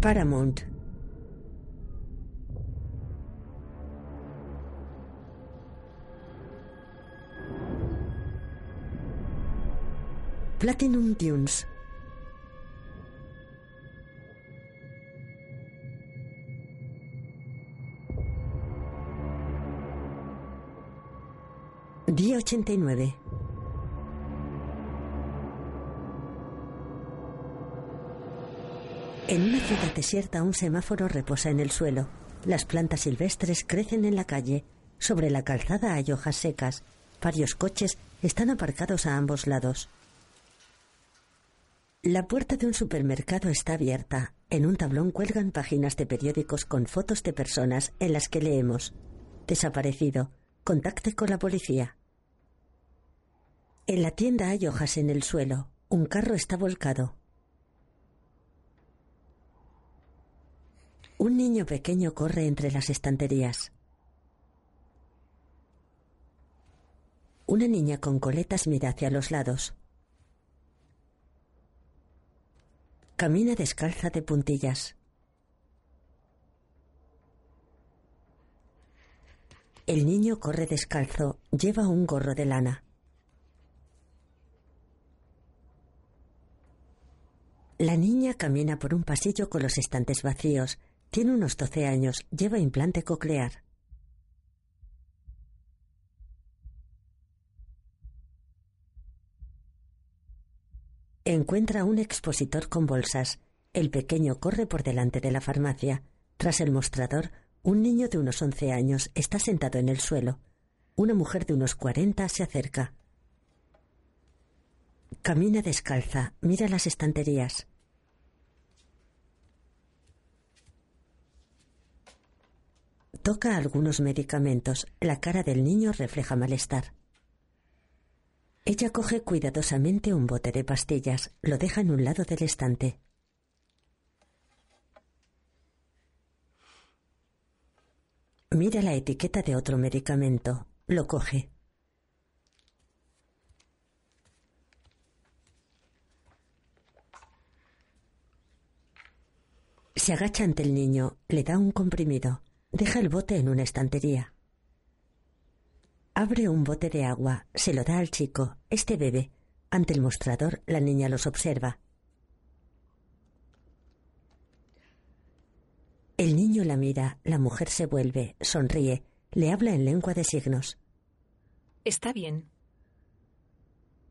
Paramount. Platinum Dunes. Día 89. En una ciudad desierta un semáforo reposa en el suelo. Las plantas silvestres crecen en la calle. Sobre la calzada hay hojas secas. Varios coches están aparcados a ambos lados. La puerta de un supermercado está abierta. En un tablón cuelgan páginas de periódicos con fotos de personas en las que leemos. Desaparecido. Contacte con la policía. En la tienda hay hojas en el suelo. Un carro está volcado. Un niño pequeño corre entre las estanterías. Una niña con coletas mira hacia los lados. Camina descalza de puntillas. El niño corre descalzo, lleva un gorro de lana. La niña camina por un pasillo con los estantes vacíos. Tiene unos 12 años, lleva implante coclear. Encuentra un expositor con bolsas. El pequeño corre por delante de la farmacia. Tras el mostrador, un niño de unos 11 años está sentado en el suelo. Una mujer de unos 40 se acerca. Camina descalza, mira las estanterías. Toca algunos medicamentos. La cara del niño refleja malestar. Ella coge cuidadosamente un bote de pastillas, lo deja en un lado del estante. Mira la etiqueta de otro medicamento, lo coge. Se agacha ante el niño, le da un comprimido, deja el bote en una estantería. Abre un bote de agua, se lo da al chico. Este bebe. Ante el mostrador, la niña los observa. El niño la mira, la mujer se vuelve, sonríe, le habla en lengua de signos. Está bien.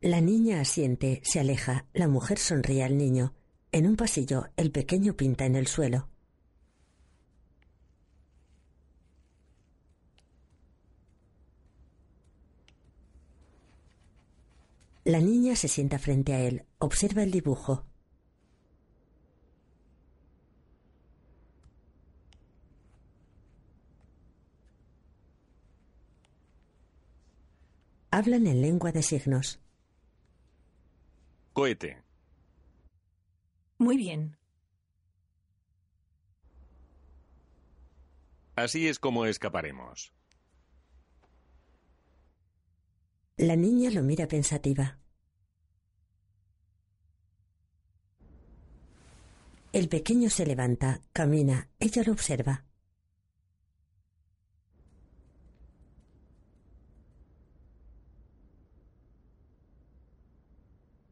La niña asiente, se aleja, la mujer sonríe al niño. En un pasillo, el pequeño pinta en el suelo. La niña se sienta frente a él, observa el dibujo. Hablan en lengua de signos. Cohete. Muy bien. Así es como escaparemos. La niña lo mira pensativa. El pequeño se levanta, camina, ella lo observa.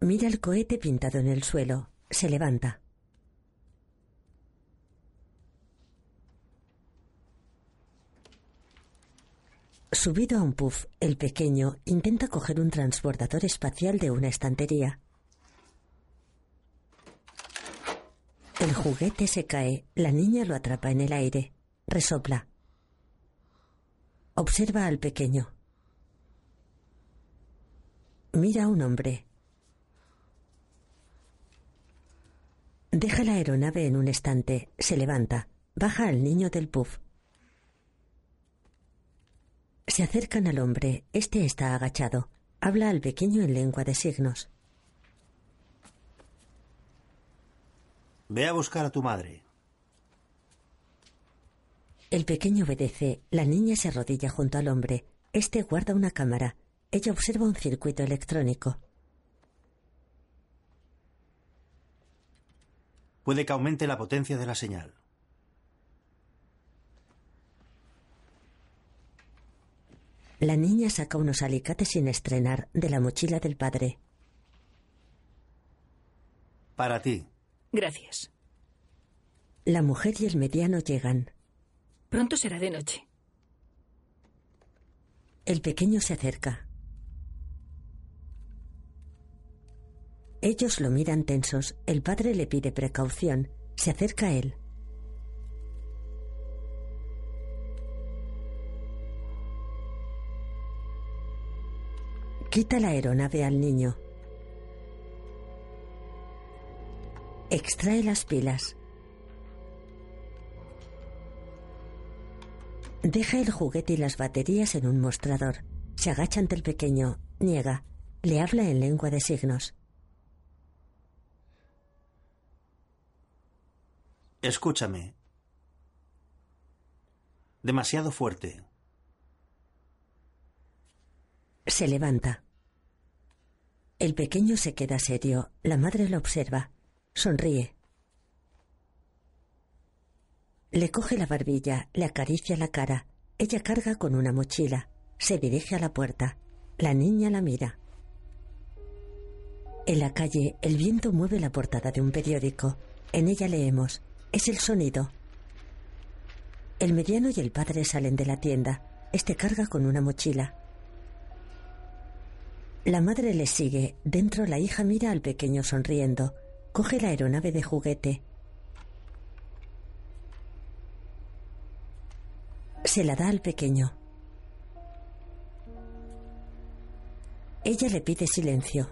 Mira el cohete pintado en el suelo, se levanta. Subido a un puff, el pequeño intenta coger un transbordador espacial de una estantería. El juguete se cae, la niña lo atrapa en el aire, resopla. Observa al pequeño. Mira a un hombre. Deja la aeronave en un estante, se levanta, baja al niño del puff. Se acercan al hombre, este está agachado, habla al pequeño en lengua de signos. Ve a buscar a tu madre. El pequeño obedece. La niña se arrodilla junto al hombre. Este guarda una cámara. Ella observa un circuito electrónico. Puede que aumente la potencia de la señal. La niña saca unos alicates sin estrenar de la mochila del padre. Para ti. Gracias. La mujer y el mediano llegan. Pronto será de noche. El pequeño se acerca. Ellos lo miran tensos. El padre le pide precaución. Se acerca a él. Quita la aeronave al niño. Extrae las pilas. Deja el juguete y las baterías en un mostrador. Se agacha ante el pequeño. Niega. Le habla en lengua de signos. Escúchame. Demasiado fuerte. Se levanta. El pequeño se queda serio. La madre lo observa. Sonríe. Le coge la barbilla, le acaricia la cara. Ella carga con una mochila. Se dirige a la puerta. La niña la mira. En la calle, el viento mueve la portada de un periódico. En ella leemos. Es el sonido. El mediano y el padre salen de la tienda. Este carga con una mochila. La madre le sigue. Dentro la hija mira al pequeño sonriendo. Coge la aeronave de juguete. Se la da al pequeño. Ella le pide silencio.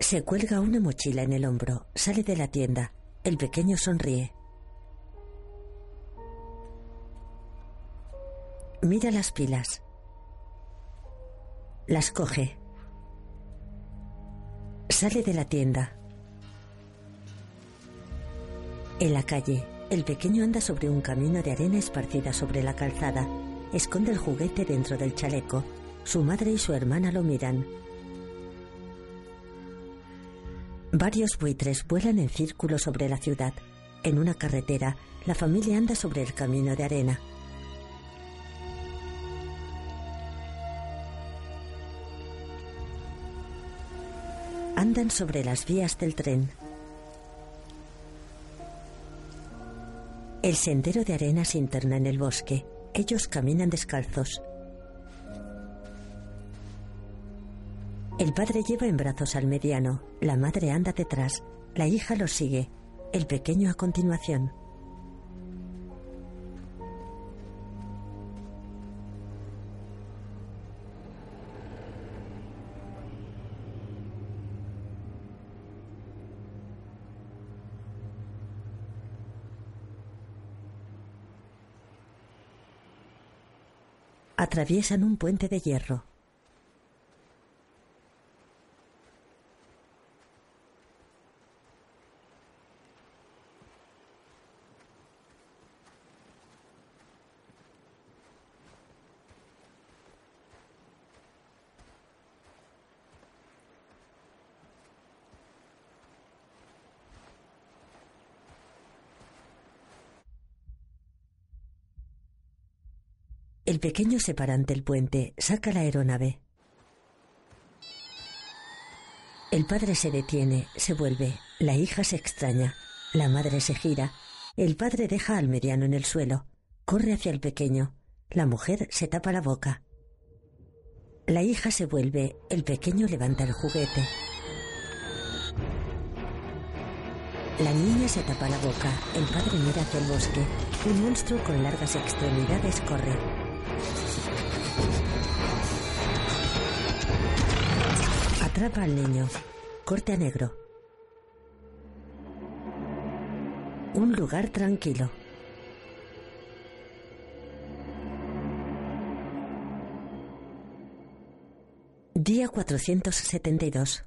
Se cuelga una mochila en el hombro, sale de la tienda. El pequeño sonríe. Mira las pilas. Las coge. Sale de la tienda. En la calle, el pequeño anda sobre un camino de arena esparcida sobre la calzada. Esconde el juguete dentro del chaleco. Su madre y su hermana lo miran. Varios buitres vuelan en círculo sobre la ciudad. En una carretera, la familia anda sobre el camino de arena. Andan sobre las vías del tren. El sendero de arena se interna en el bosque. Ellos caminan descalzos. El padre lleva en brazos al mediano. La madre anda detrás. La hija lo sigue. El pequeño a continuación. Atraviesan un puente de hierro. El pequeño se para ante el puente, saca la aeronave. El padre se detiene, se vuelve, la hija se extraña, la madre se gira, el padre deja al mediano en el suelo, corre hacia el pequeño, la mujer se tapa la boca. La hija se vuelve, el pequeño levanta el juguete. La niña se tapa la boca, el padre mira hacia el bosque, un monstruo con largas extremidades corre. Atrapa al niño. Corte a negro. Un lugar tranquilo. Día 472.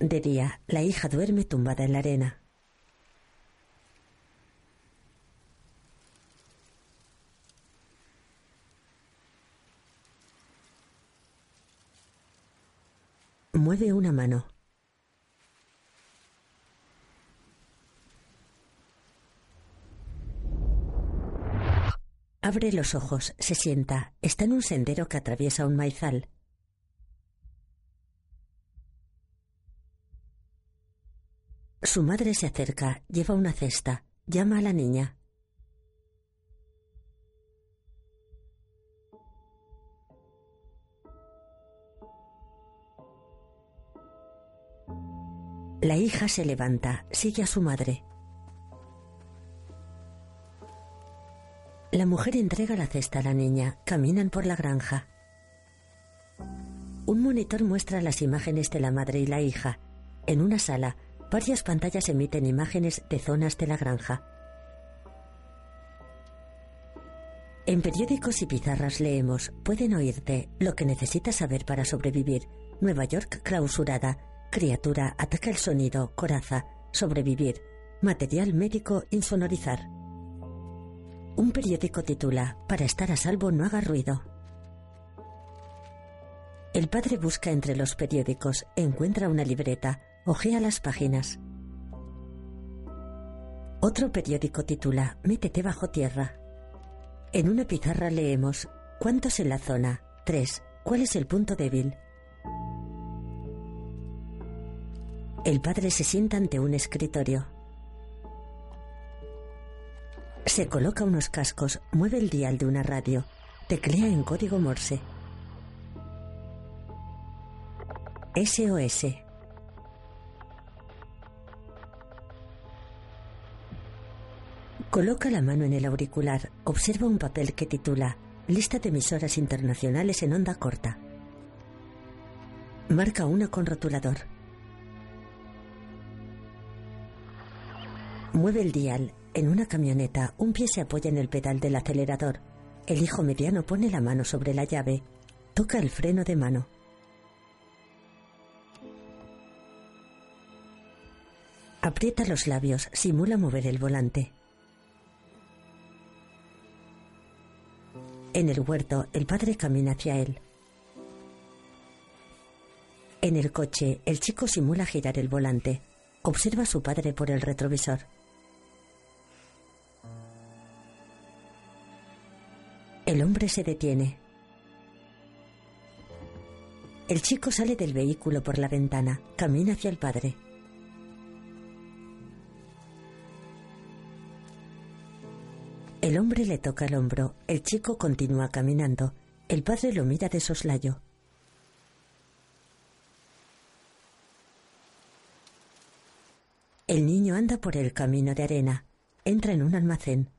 De día, la hija duerme tumbada en la arena. Mueve una mano. Abre los ojos, se sienta. Está en un sendero que atraviesa un maizal. Su madre se acerca, lleva una cesta, llama a la niña. La hija se levanta, sigue a su madre. La mujer entrega la cesta a la niña, caminan por la granja. Un monitor muestra las imágenes de la madre y la hija. En una sala, varias pantallas emiten imágenes de zonas de la granja. En periódicos y pizarras leemos, pueden oírte, lo que necesitas saber para sobrevivir. Nueva York clausurada, Criatura ataca el sonido, coraza, sobrevivir, material médico insonorizar. Un periódico titula, Para estar a salvo no haga ruido. El padre busca entre los periódicos, encuentra una libreta, ojea las páginas. Otro periódico titula, Métete bajo tierra. En una pizarra leemos, ¿cuántos en la zona? Tres. ¿Cuál es el punto débil? El padre se sienta ante un escritorio. Se coloca unos cascos, mueve el dial de una radio, teclea en código Morse. SOS. Coloca la mano en el auricular, observa un papel que titula Lista de emisoras internacionales en onda corta. Marca una con rotulador. Mueve el dial. En una camioneta, un pie se apoya en el pedal del acelerador. El hijo mediano pone la mano sobre la llave. Toca el freno de mano. Aprieta los labios, simula mover el volante. En el huerto, el padre camina hacia él. En el coche, el chico simula girar el volante. Observa a su padre por el retrovisor. El hombre se detiene. El chico sale del vehículo por la ventana, camina hacia el padre. El hombre le toca el hombro, el chico continúa caminando, el padre lo mira de soslayo. El niño anda por el camino de arena, entra en un almacén.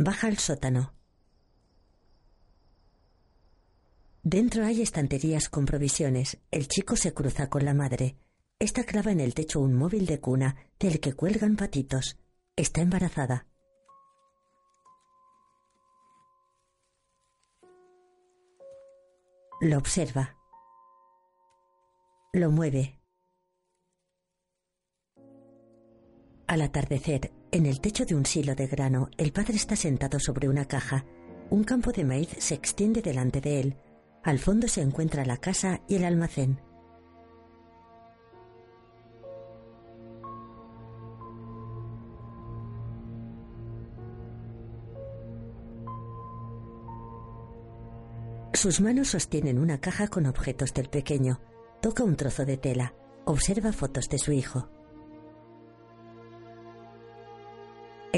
Baja al sótano. Dentro hay estanterías con provisiones. El chico se cruza con la madre. Esta clava en el techo un móvil de cuna del que cuelgan patitos. Está embarazada. Lo observa. Lo mueve. Al atardecer, en el techo de un silo de grano, el padre está sentado sobre una caja. Un campo de maíz se extiende delante de él. Al fondo se encuentra la casa y el almacén. Sus manos sostienen una caja con objetos del pequeño. Toca un trozo de tela. Observa fotos de su hijo.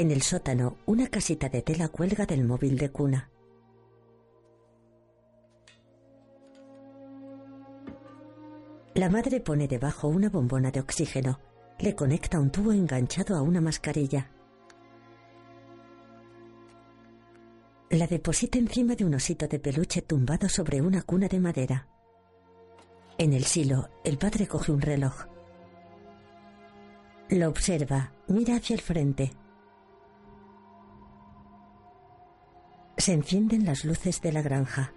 En el sótano, una casita de tela cuelga del móvil de cuna. La madre pone debajo una bombona de oxígeno. Le conecta un tubo enganchado a una mascarilla. La deposita encima de un osito de peluche tumbado sobre una cuna de madera. En el silo, el padre coge un reloj. Lo observa, mira hacia el frente. Se encienden las luces de la granja.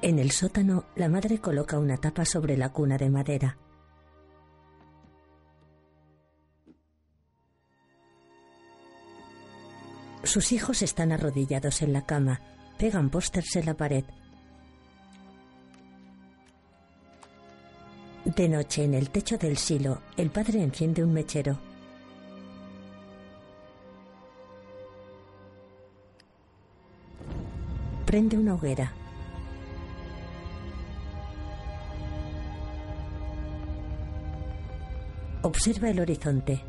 En el sótano, la madre coloca una tapa sobre la cuna de madera. Sus hijos están arrodillados en la cama, pegan pósters en la pared. De noche, en el techo del silo, el padre enciende un mechero. Prende una hoguera. Observa el horizonte.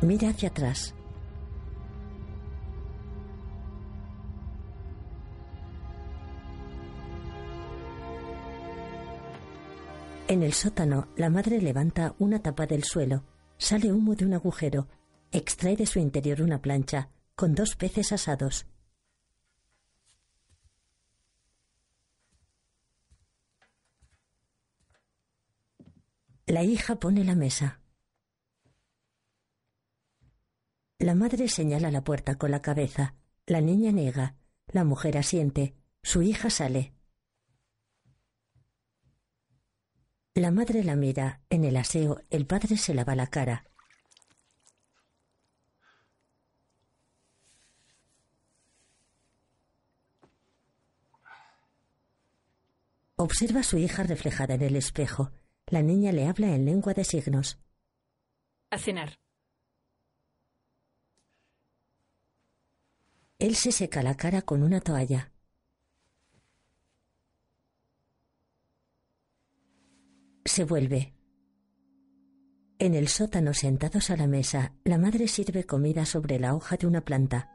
Mira hacia atrás. En el sótano, la madre levanta una tapa del suelo. Sale humo de un agujero. Extrae de su interior una plancha con dos peces asados. La hija pone la mesa. La madre señala la puerta con la cabeza. La niña niega. La mujer asiente. Su hija sale. La madre la mira. En el aseo, el padre se lava la cara. Observa a su hija reflejada en el espejo. La niña le habla en lengua de signos. A cenar. Él se seca la cara con una toalla. Se vuelve. En el sótano, sentados a la mesa, la madre sirve comida sobre la hoja de una planta.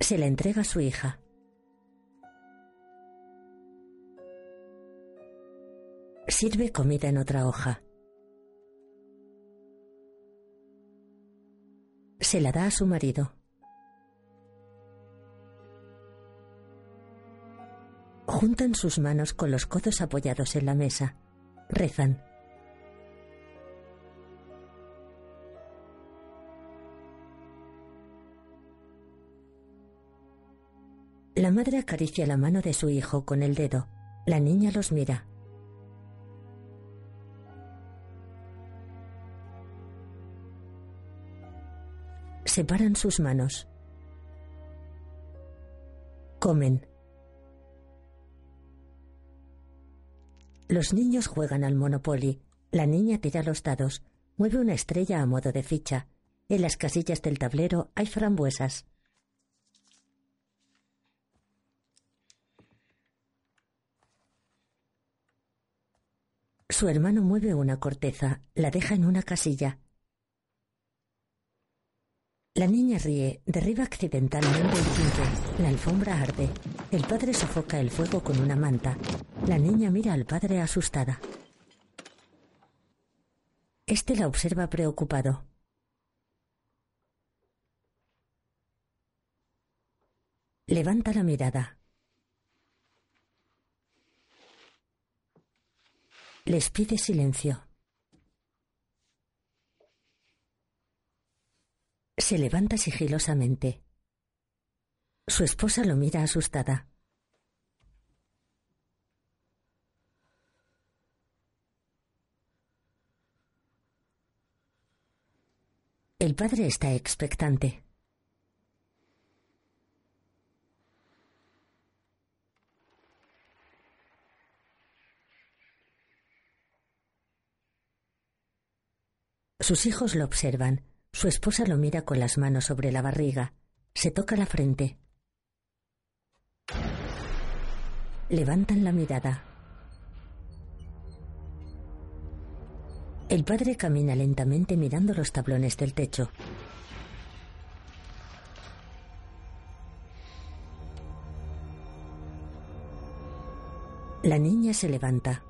Se la entrega a su hija. Sirve comida en otra hoja. Se la da a su marido. Juntan sus manos con los codos apoyados en la mesa. Rezan. La madre acaricia la mano de su hijo con el dedo. La niña los mira. Separan sus manos. Comen. Los niños juegan al Monopoly. La niña tira los dados. Mueve una estrella a modo de ficha. En las casillas del tablero hay frambuesas. Su hermano mueve una corteza, la deja en una casilla. La niña ríe, derriba accidentalmente el quinto. La alfombra arde. El padre sofoca el fuego con una manta. La niña mira al padre asustada. Este la observa preocupado. Levanta la mirada. Les pide silencio. Se levanta sigilosamente. Su esposa lo mira asustada. El padre está expectante. Sus hijos lo observan. Su esposa lo mira con las manos sobre la barriga. Se toca la frente. Levantan la mirada. El padre camina lentamente mirando los tablones del techo. La niña se levanta.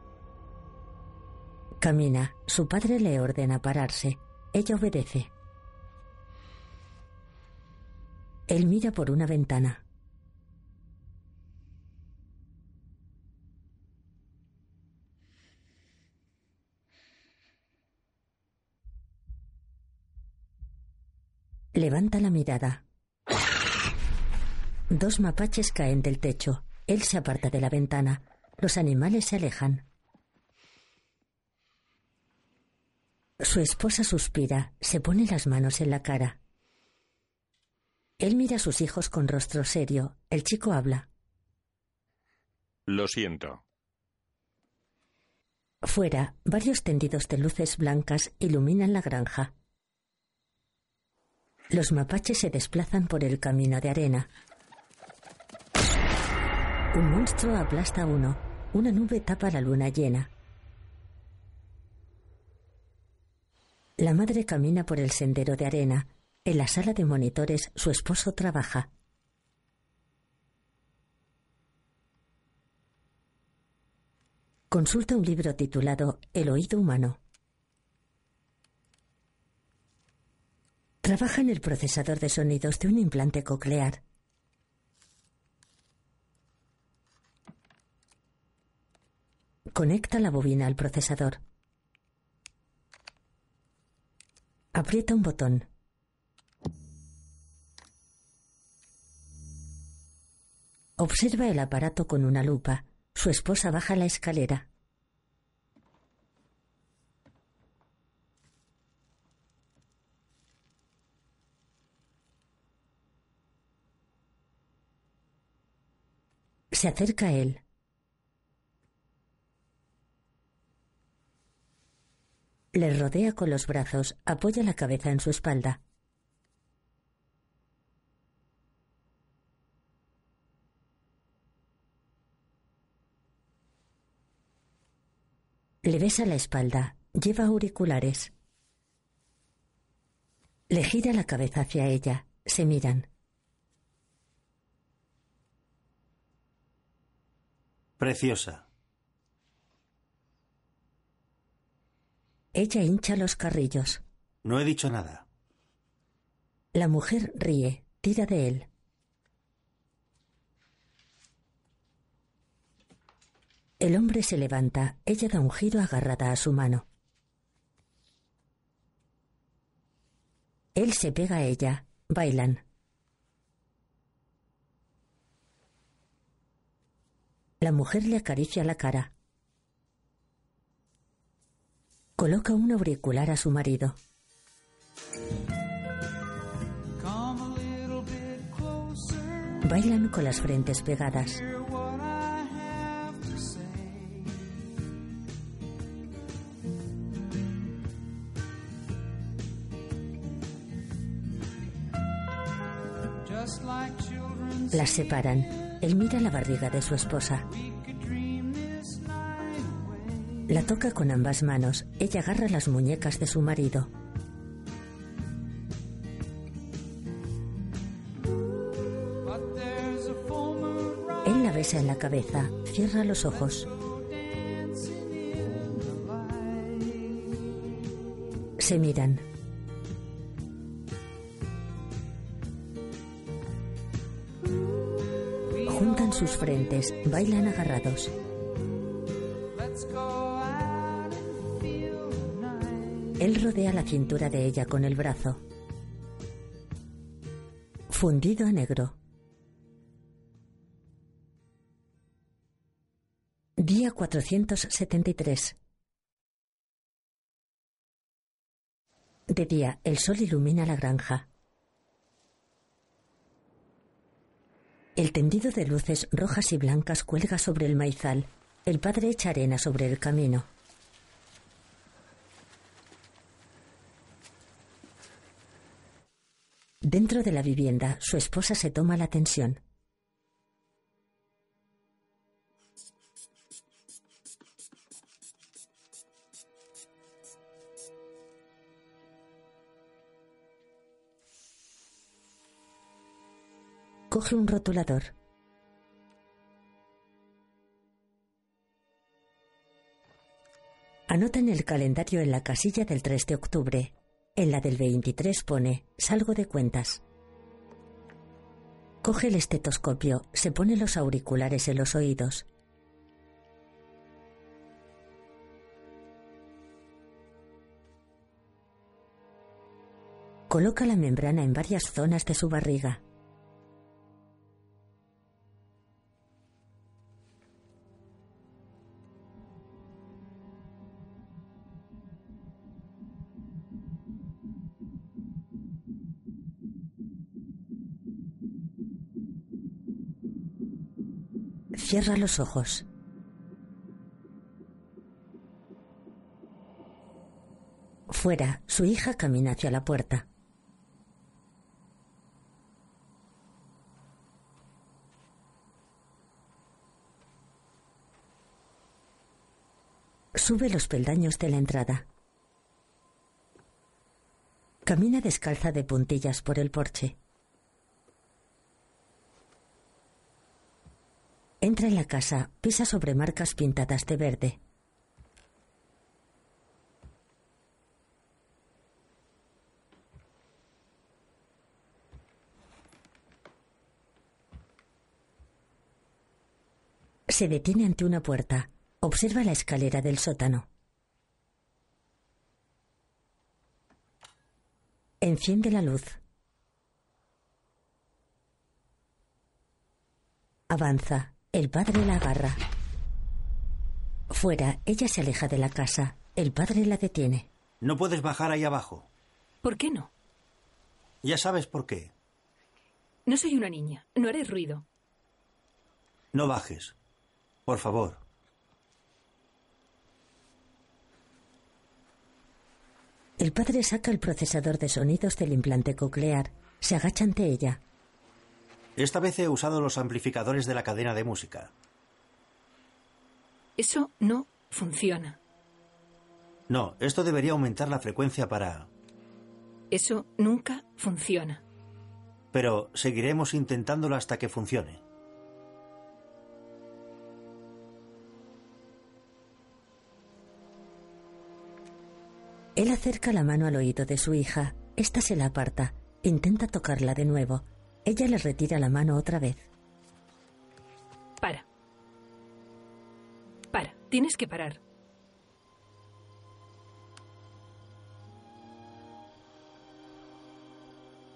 Camina. Su padre le ordena pararse. Ella obedece. Él mira por una ventana. Levanta la mirada. Dos mapaches caen del techo. Él se aparta de la ventana. Los animales se alejan. Su esposa suspira, se pone las manos en la cara. Él mira a sus hijos con rostro serio. El chico habla. Lo siento. Fuera, varios tendidos de luces blancas iluminan la granja. Los mapaches se desplazan por el camino de arena. Un monstruo aplasta a uno. Una nube tapa la luna llena. La madre camina por el sendero de arena. En la sala de monitores su esposo trabaja. Consulta un libro titulado El oído humano. Trabaja en el procesador de sonidos de un implante coclear. Conecta la bobina al procesador. Aprieta un botón. Observa el aparato con una lupa. Su esposa baja la escalera. Se acerca a él. Le rodea con los brazos, apoya la cabeza en su espalda. Le besa la espalda, lleva auriculares. Le gira la cabeza hacia ella, se miran. Preciosa. Ella hincha los carrillos. No he dicho nada. La mujer ríe, tira de él. El hombre se levanta, ella da un giro agarrada a su mano. Él se pega a ella, bailan. La mujer le acaricia la cara. Coloca un auricular a su marido. Bailan con las frentes pegadas. Las separan. Él mira la barriga de su esposa. La toca con ambas manos. Ella agarra las muñecas de su marido. Él la besa en la cabeza. Cierra los ojos. Se miran. Sus frentes, bailan agarrados. Él rodea la cintura de ella con el brazo. Fundido a negro. Día 473. De día, el sol ilumina la granja. El tendido de luces rojas y blancas cuelga sobre el maizal. El padre echa arena sobre el camino. Dentro de la vivienda, su esposa se toma la tensión. Coge un rotulador. Anota en el calendario en la casilla del 3 de octubre. En la del 23 pone, salgo de cuentas. Coge el estetoscopio, se pone los auriculares en los oídos. Coloca la membrana en varias zonas de su barriga. Cierra los ojos. Fuera, su hija camina hacia la puerta. Sube los peldaños de la entrada. Camina descalza de puntillas por el porche. Entra en la casa, pisa sobre marcas pintadas de verde. Se detiene ante una puerta. Observa la escalera del sótano. Enciende la luz. Avanza. El padre la agarra. Fuera, ella se aleja de la casa. El padre la detiene. No puedes bajar ahí abajo. ¿Por qué no? Ya sabes por qué. No soy una niña. No haré ruido. No bajes. Por favor. El padre saca el procesador de sonidos del implante coclear. Se agacha ante ella. Esta vez he usado los amplificadores de la cadena de música. Eso no funciona. No, esto debería aumentar la frecuencia para... Eso nunca funciona. Pero seguiremos intentándolo hasta que funcione. Él acerca la mano al oído de su hija. Esta se la aparta. Intenta tocarla de nuevo. Ella le retira la mano otra vez. Para. Para. Tienes que parar.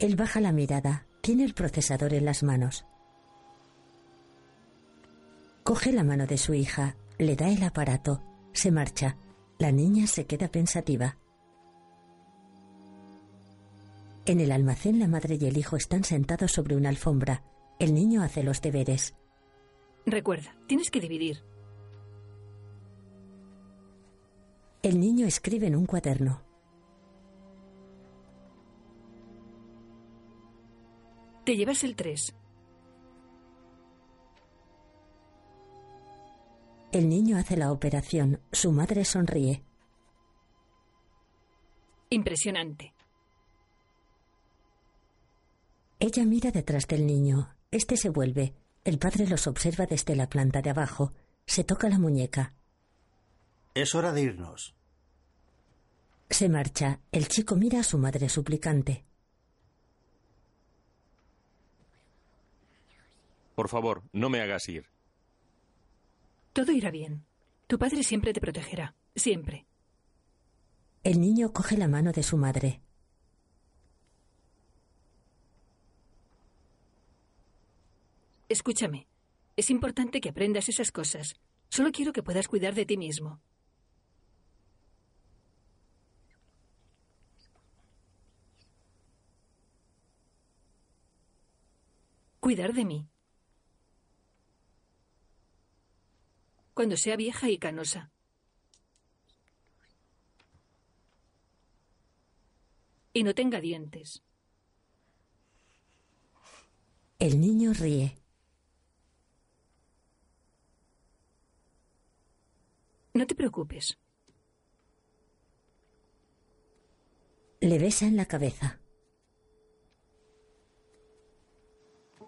Él baja la mirada. Tiene el procesador en las manos. Coge la mano de su hija, le da el aparato, se marcha. La niña se queda pensativa. En el almacén la madre y el hijo están sentados sobre una alfombra. El niño hace los deberes. Recuerda, tienes que dividir. El niño escribe en un cuaderno. Te llevas el 3. El niño hace la operación. Su madre sonríe. Impresionante. Ella mira detrás del niño. Este se vuelve. El padre los observa desde la planta de abajo. Se toca la muñeca. Es hora de irnos. Se marcha. El chico mira a su madre suplicante. Por favor, no me hagas ir. Todo irá bien. Tu padre siempre te protegerá. Siempre. El niño coge la mano de su madre. Escúchame. Es importante que aprendas esas cosas. Solo quiero que puedas cuidar de ti mismo. Cuidar de mí. Cuando sea vieja y canosa. Y no tenga dientes. El niño ríe. No te preocupes. Le besa en la cabeza.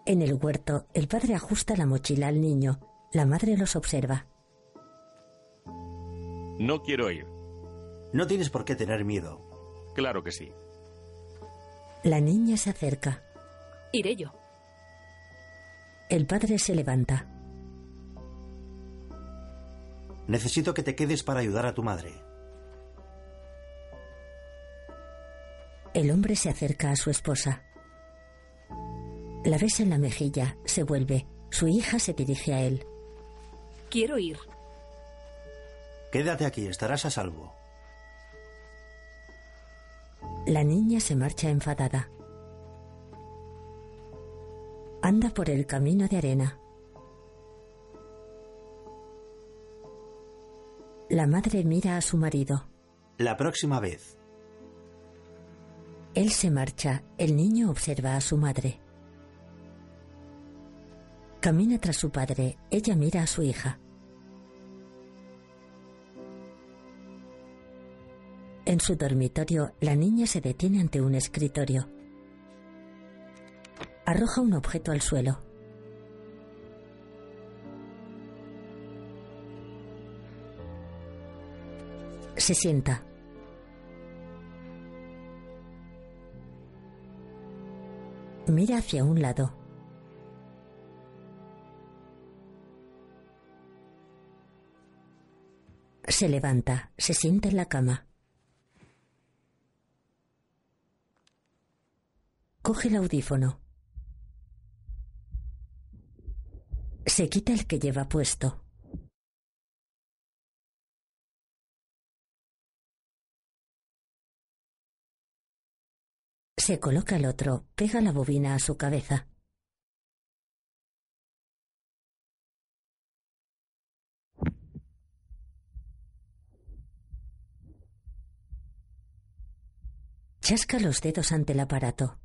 En el huerto, el padre ajusta la mochila al niño. La madre los observa. No quiero ir. No tienes por qué tener miedo. Claro que sí. La niña se acerca. Iré yo. El padre se levanta. Necesito que te quedes para ayudar a tu madre. El hombre se acerca a su esposa. La besa en la mejilla, se vuelve. Su hija se dirige a él. Quiero ir. Quédate aquí, estarás a salvo. La niña se marcha enfadada. Anda por el camino de arena. La madre mira a su marido. La próxima vez. Él se marcha. El niño observa a su madre. Camina tras su padre. Ella mira a su hija. En su dormitorio, la niña se detiene ante un escritorio. Arroja un objeto al suelo. Se sienta. Mira hacia un lado. Se levanta, se sienta en la cama. Coge el audífono. Se quita el que lleva puesto. Se coloca el otro, pega la bobina a su cabeza. Chasca los dedos ante el aparato.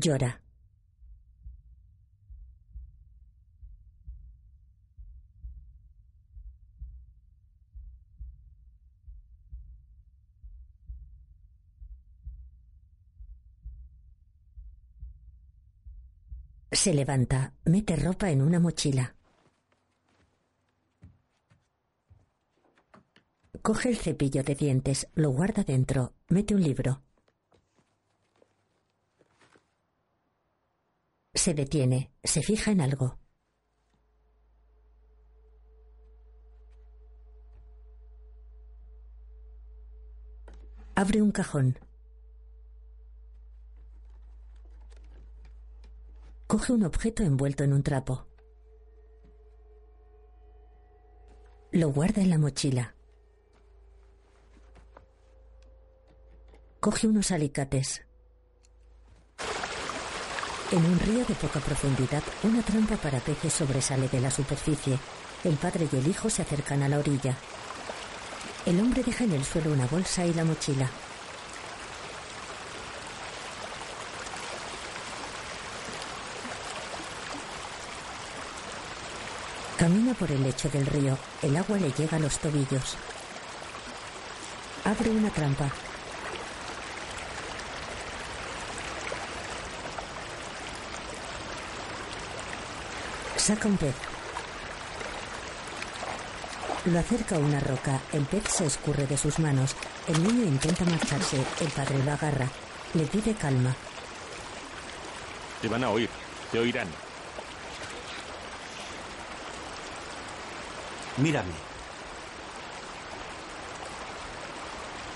Llora. Se levanta, mete ropa en una mochila. Coge el cepillo de dientes, lo guarda dentro, mete un libro. Se detiene, se fija en algo. Abre un cajón. Coge un objeto envuelto en un trapo. Lo guarda en la mochila. Coge unos alicates. En un río de poca profundidad, una trampa para peces sobresale de la superficie. El padre y el hijo se acercan a la orilla. El hombre deja en el suelo una bolsa y la mochila. Camina por el lecho del río. El agua le llega a los tobillos. Abre una trampa. Saca un pez. Lo acerca a una roca. El pez se escurre de sus manos. El niño intenta marcharse. El padre lo agarra. Le pide calma. Te van a oír. Te oirán. Mírame.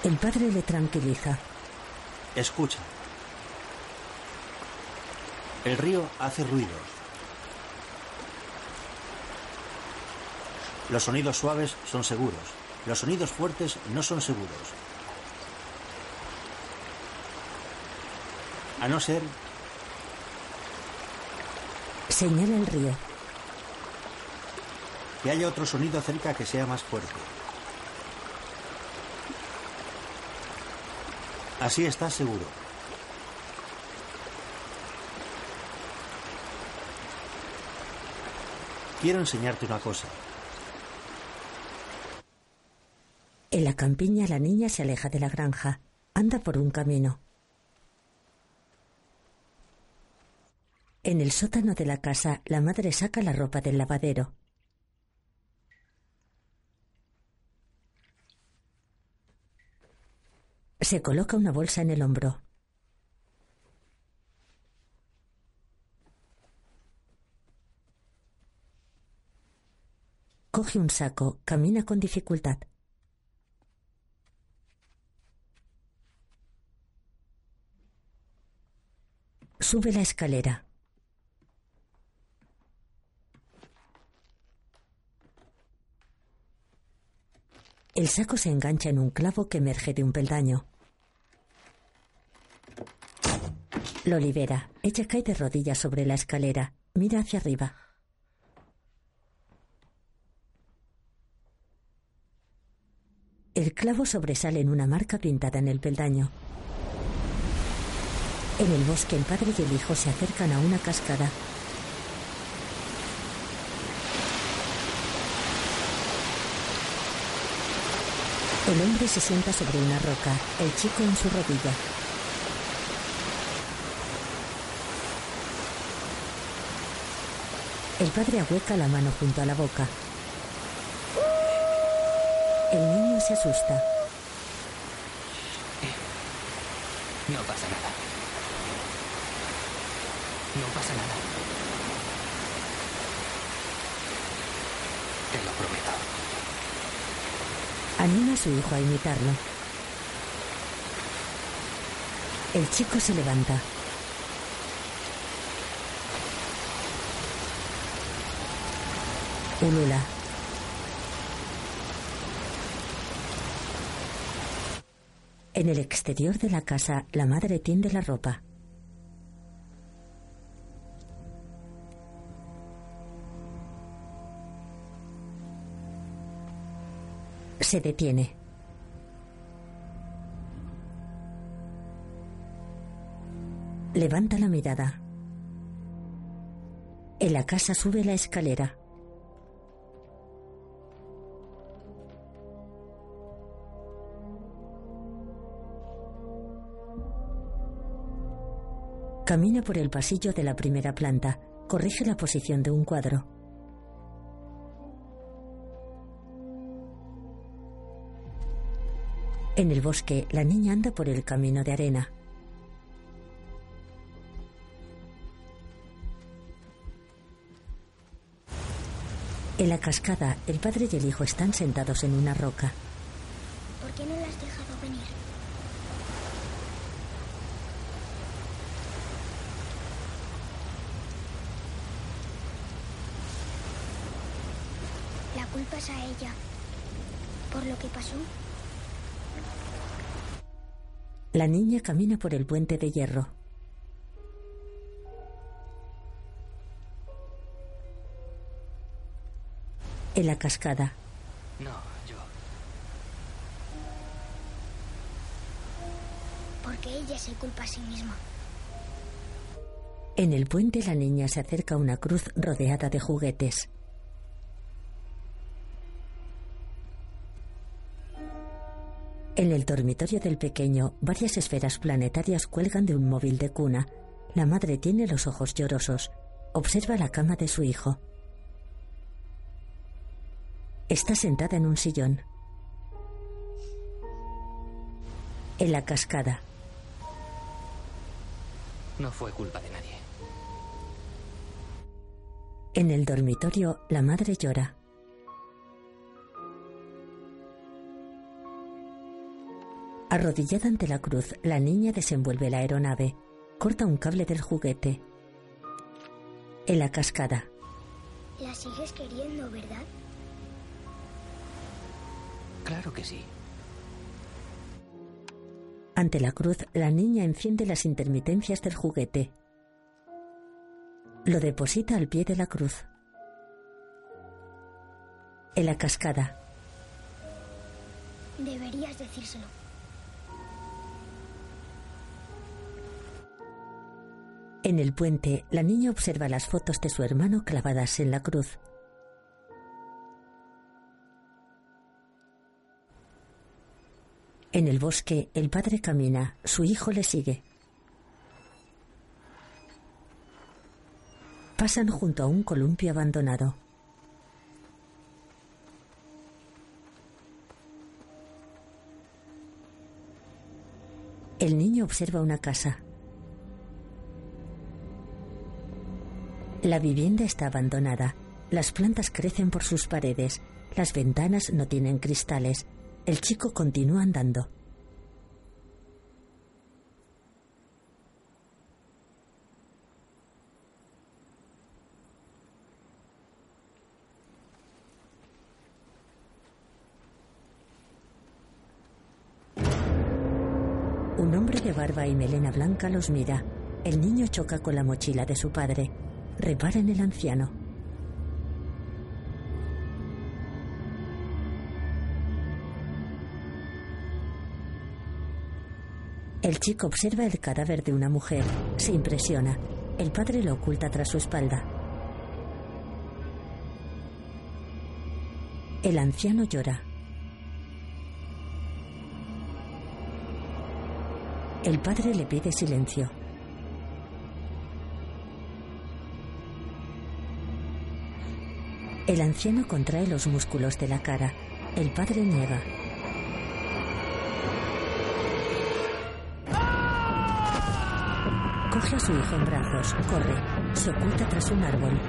El padre le tranquiliza. Escucha. El río hace ruidos. Los sonidos suaves son seguros. Los sonidos fuertes no son seguros. A no ser Señala el río. que haya otro sonido cerca que sea más fuerte. Así estás seguro. Quiero enseñarte una cosa. En la campiña la niña se aleja de la granja. Anda por un camino. En el sótano de la casa, la madre saca la ropa del lavadero. Se coloca una bolsa en el hombro. Coge un saco, camina con dificultad. Sube la escalera. El saco se engancha en un clavo que emerge de un peldaño. Lo libera. Ella cae de rodillas sobre la escalera. Mira hacia arriba. El clavo sobresale en una marca pintada en el peldaño. En el bosque el padre y el hijo se acercan a una cascada. El hombre se sienta sobre una roca, el chico en su rodilla. El padre ahueca la mano junto a la boca. El niño se asusta. No pasa nada. No pasa nada. Te lo prometo. Anima a su hijo a imitarlo. El chico se levanta. Ulula. En el exterior de la casa, la madre tiende la ropa. Se detiene. Levanta la mirada. En la casa sube la escalera. Camina por el pasillo de la primera planta. Corrige la posición de un cuadro. En el bosque, la niña anda por el camino de arena. En la cascada, el padre y el hijo están sentados en una roca. ¿Por qué no la has dejado venir? La culpa es a ella. ¿Por lo que pasó? La niña camina por el puente de hierro. En la cascada, No, yo. Porque ella se culpa a sí misma. en el puente la niña se acerca a una cruz rodeada de juguetes. En el dormitorio del pequeño, varias esferas planetarias cuelgan de un móvil de cuna. La madre tiene los ojos llorosos. Observa la cama de su hijo. Está sentada en un sillón. En la cascada, No fue culpa de nadie. en el dormitorio, la madre llora. Arrodillada ante la cruz, la niña desenvuelve la aeronave. Corta un cable del juguete. En la cascada, La sigues queriendo, ¿verdad? Claro que sí. ante la cruz, la niña enciende las intermitencias del juguete. Lo deposita al pie de la cruz. En la cascada, Deberías decírselo. En el puente, la niña observa las fotos de su hermano clavadas en la cruz. En el bosque, el padre camina, su hijo le sigue. Pasan junto a un columpio abandonado. El niño observa una casa. La vivienda está abandonada. Las plantas crecen por sus paredes. Las ventanas no tienen cristales. El chico continúa andando. Un hombre de barba y melena blanca los mira. El niño choca con la mochila de su padre. Repara en el anciano. El chico observa el cadáver de una mujer. Se impresiona. El padre lo oculta tras su espalda. El anciano llora. El padre le pide silencio. El anciano contrae los músculos de la cara. El padre niega. Coge a su hijo en brazos, corre, se oculta tras un árbol.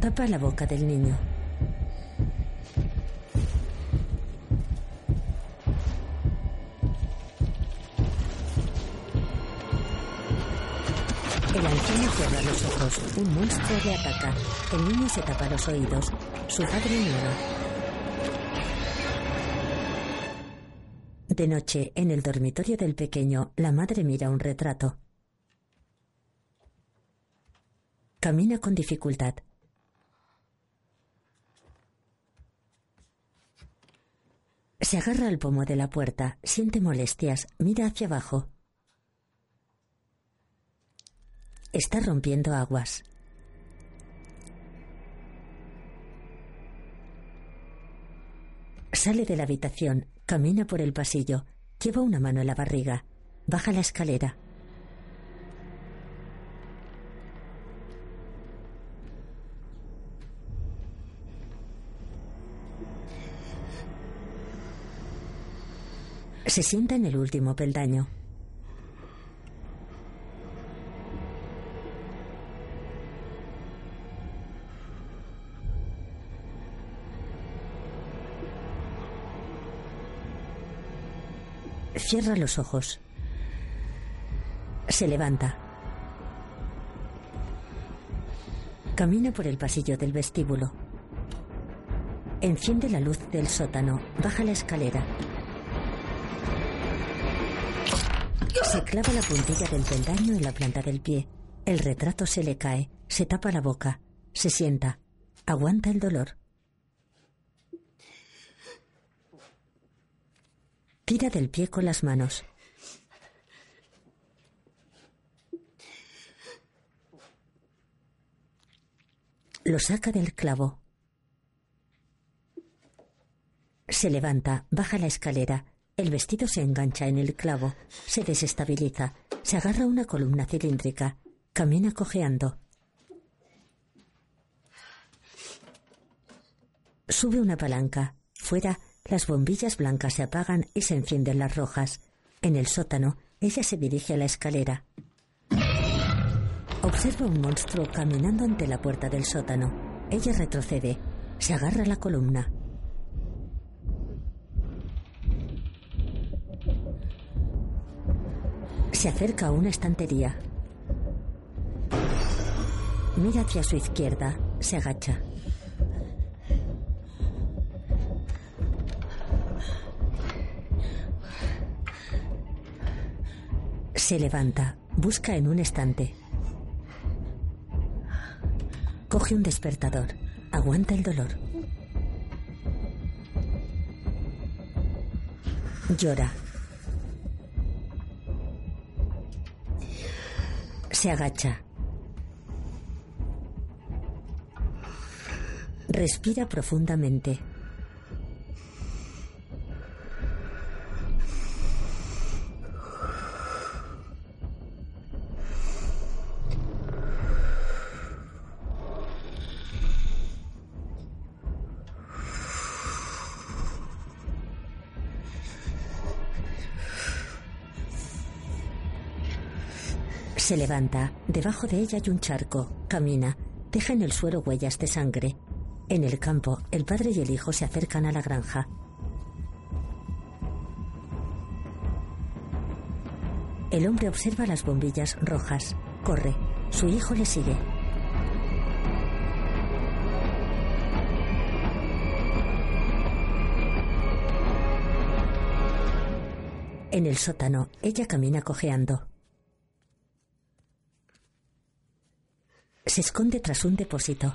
Tapa la boca del niño. Un monstruo le ataca. El niño se tapa los oídos. Su padre niega. De noche, en el dormitorio del pequeño, la madre mira un retrato. Camina con dificultad. Se agarra al pomo de la puerta, siente molestias, mira hacia abajo. Está rompiendo aguas. Sale de la habitación, camina por el pasillo, lleva una mano en la barriga, baja la escalera. Se sienta en el último peldaño. Cierra los ojos. Se levanta. Camina por el pasillo del vestíbulo. Enciende la luz del sótano. Baja la escalera. Se clava la puntilla del peldaño en la planta del pie. El retrato se le cae. Se tapa la boca. Se sienta. Aguanta el dolor. Tira del pie con las manos. Lo saca del clavo. Se levanta, baja la escalera. El vestido se engancha en el clavo. Se desestabiliza. Se agarra una columna cilíndrica. Camina cojeando. Sube una palanca. Fuera, las bombillas blancas se apagan y se encienden las rojas. En el sótano, ella se dirige a la escalera. Observa un monstruo caminando ante la puerta del sótano. Ella retrocede. Se agarra a la columna. Se acerca a una estantería. Mira hacia su izquierda. Se agacha. Se levanta, busca en un estante. Coge un despertador, aguanta el dolor. Llora. Se agacha. Respira profundamente. Se levanta. Debajo de ella hay un charco. Camina. Deja en el suelo huellas de sangre. En el campo, el padre y el hijo se acercan a la granja. El hombre observa las bombillas rojas. Corre. Su hijo le sigue. En el sótano, ella camina cojeando. Se esconde tras un depósito.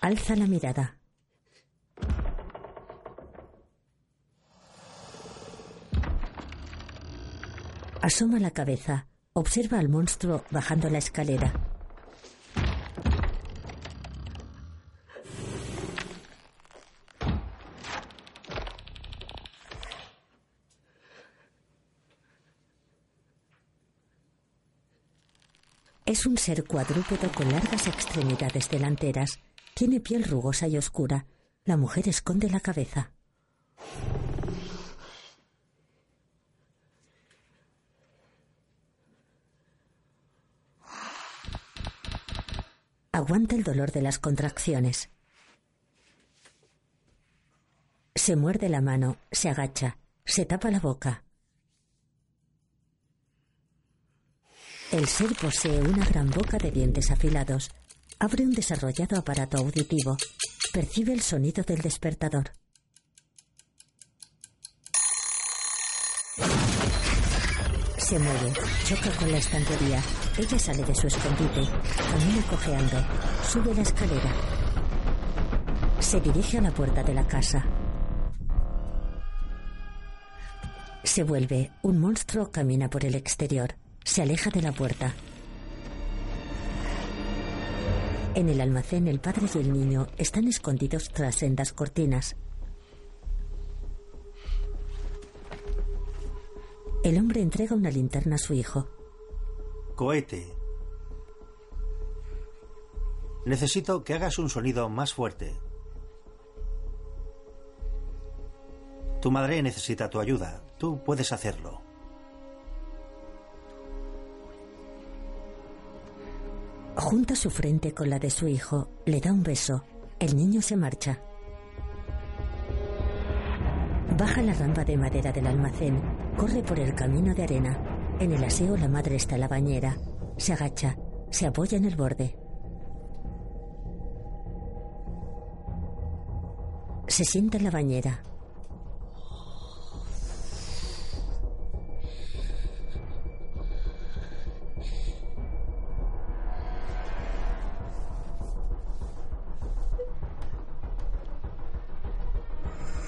Alza la mirada. Asoma la cabeza. Observa al monstruo bajando la escalera. Es un ser cuadrúpedo con largas extremidades delanteras. Tiene piel rugosa y oscura. La mujer esconde la cabeza. Aguanta el dolor de las contracciones. Se muerde la mano, se agacha, se tapa la boca. El ser posee una gran boca de dientes afilados. Abre un desarrollado aparato auditivo. Percibe el sonido del despertador. Se mueve, choca con la estantería. Ella sale de su escondite, camina cojeando, sube la escalera. Se dirige a la puerta de la casa. Se vuelve, un monstruo camina por el exterior, se aleja de la puerta. En el almacén el padre y el niño están escondidos tras sendas cortinas. El hombre entrega una linterna a su hijo. Cohete. Necesito que hagas un sonido más fuerte. Tu madre necesita tu ayuda. Tú puedes hacerlo. Junta su frente con la de su hijo, le da un beso. El niño se marcha. Baja la rampa de madera del almacén, corre por el camino de arena. En el aseo la madre está en la bañera. Se agacha, se apoya en el borde. Se sienta en la bañera.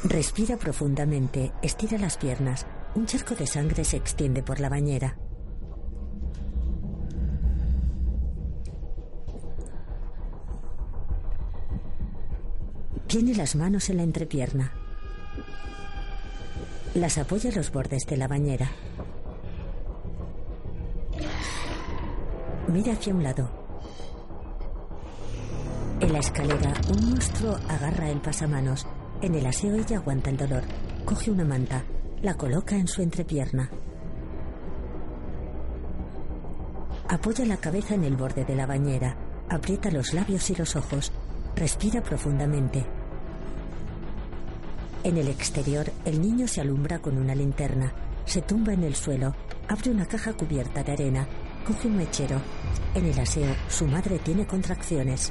Respira profundamente, estira las piernas. Un charco de sangre se extiende por la bañera. Tiene las manos en la entrepierna. Las apoya en los bordes de la bañera. Mira hacia un lado. En la escalera, un monstruo agarra el pasamanos. En el aseo ella aguanta el dolor. Coge una manta, la coloca en su entrepierna. Apoya la cabeza en el borde de la bañera, aprieta los labios y los ojos, respira profundamente. En el exterior, el niño se alumbra con una linterna, se tumba en el suelo, abre una caja cubierta de arena, coge un mechero. En el aseo, su madre tiene contracciones.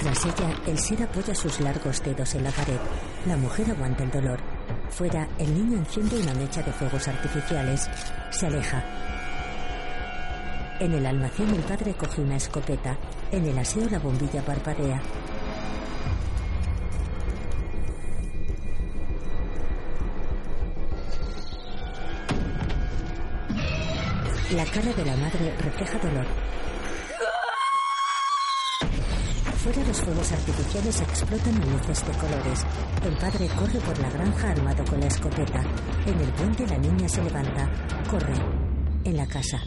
Tras ella, el ser apoya sus largos dedos en la pared. La mujer aguanta el dolor. Fuera, el niño enciende una mecha de fuegos artificiales. Se aleja. En el almacén el padre coge una escopeta. En el aseo la bombilla parpadea. La cara de la madre refleja dolor. Fuera los fuegos artificiales explotan en luces de colores. El padre corre por la granja armado con la escopeta. En el puente la niña se levanta. Corre. En la casa.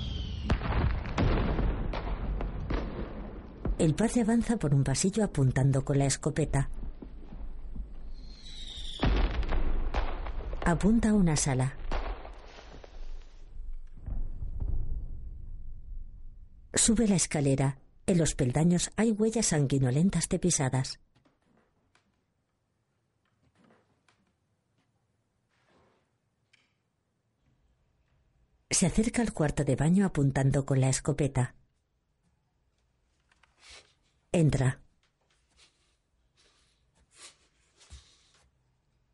El padre avanza por un pasillo apuntando con la escopeta. Apunta a una sala. Sube la escalera. En los peldaños hay huellas sanguinolentas de pisadas. Se acerca al cuarto de baño apuntando con la escopeta. Entra.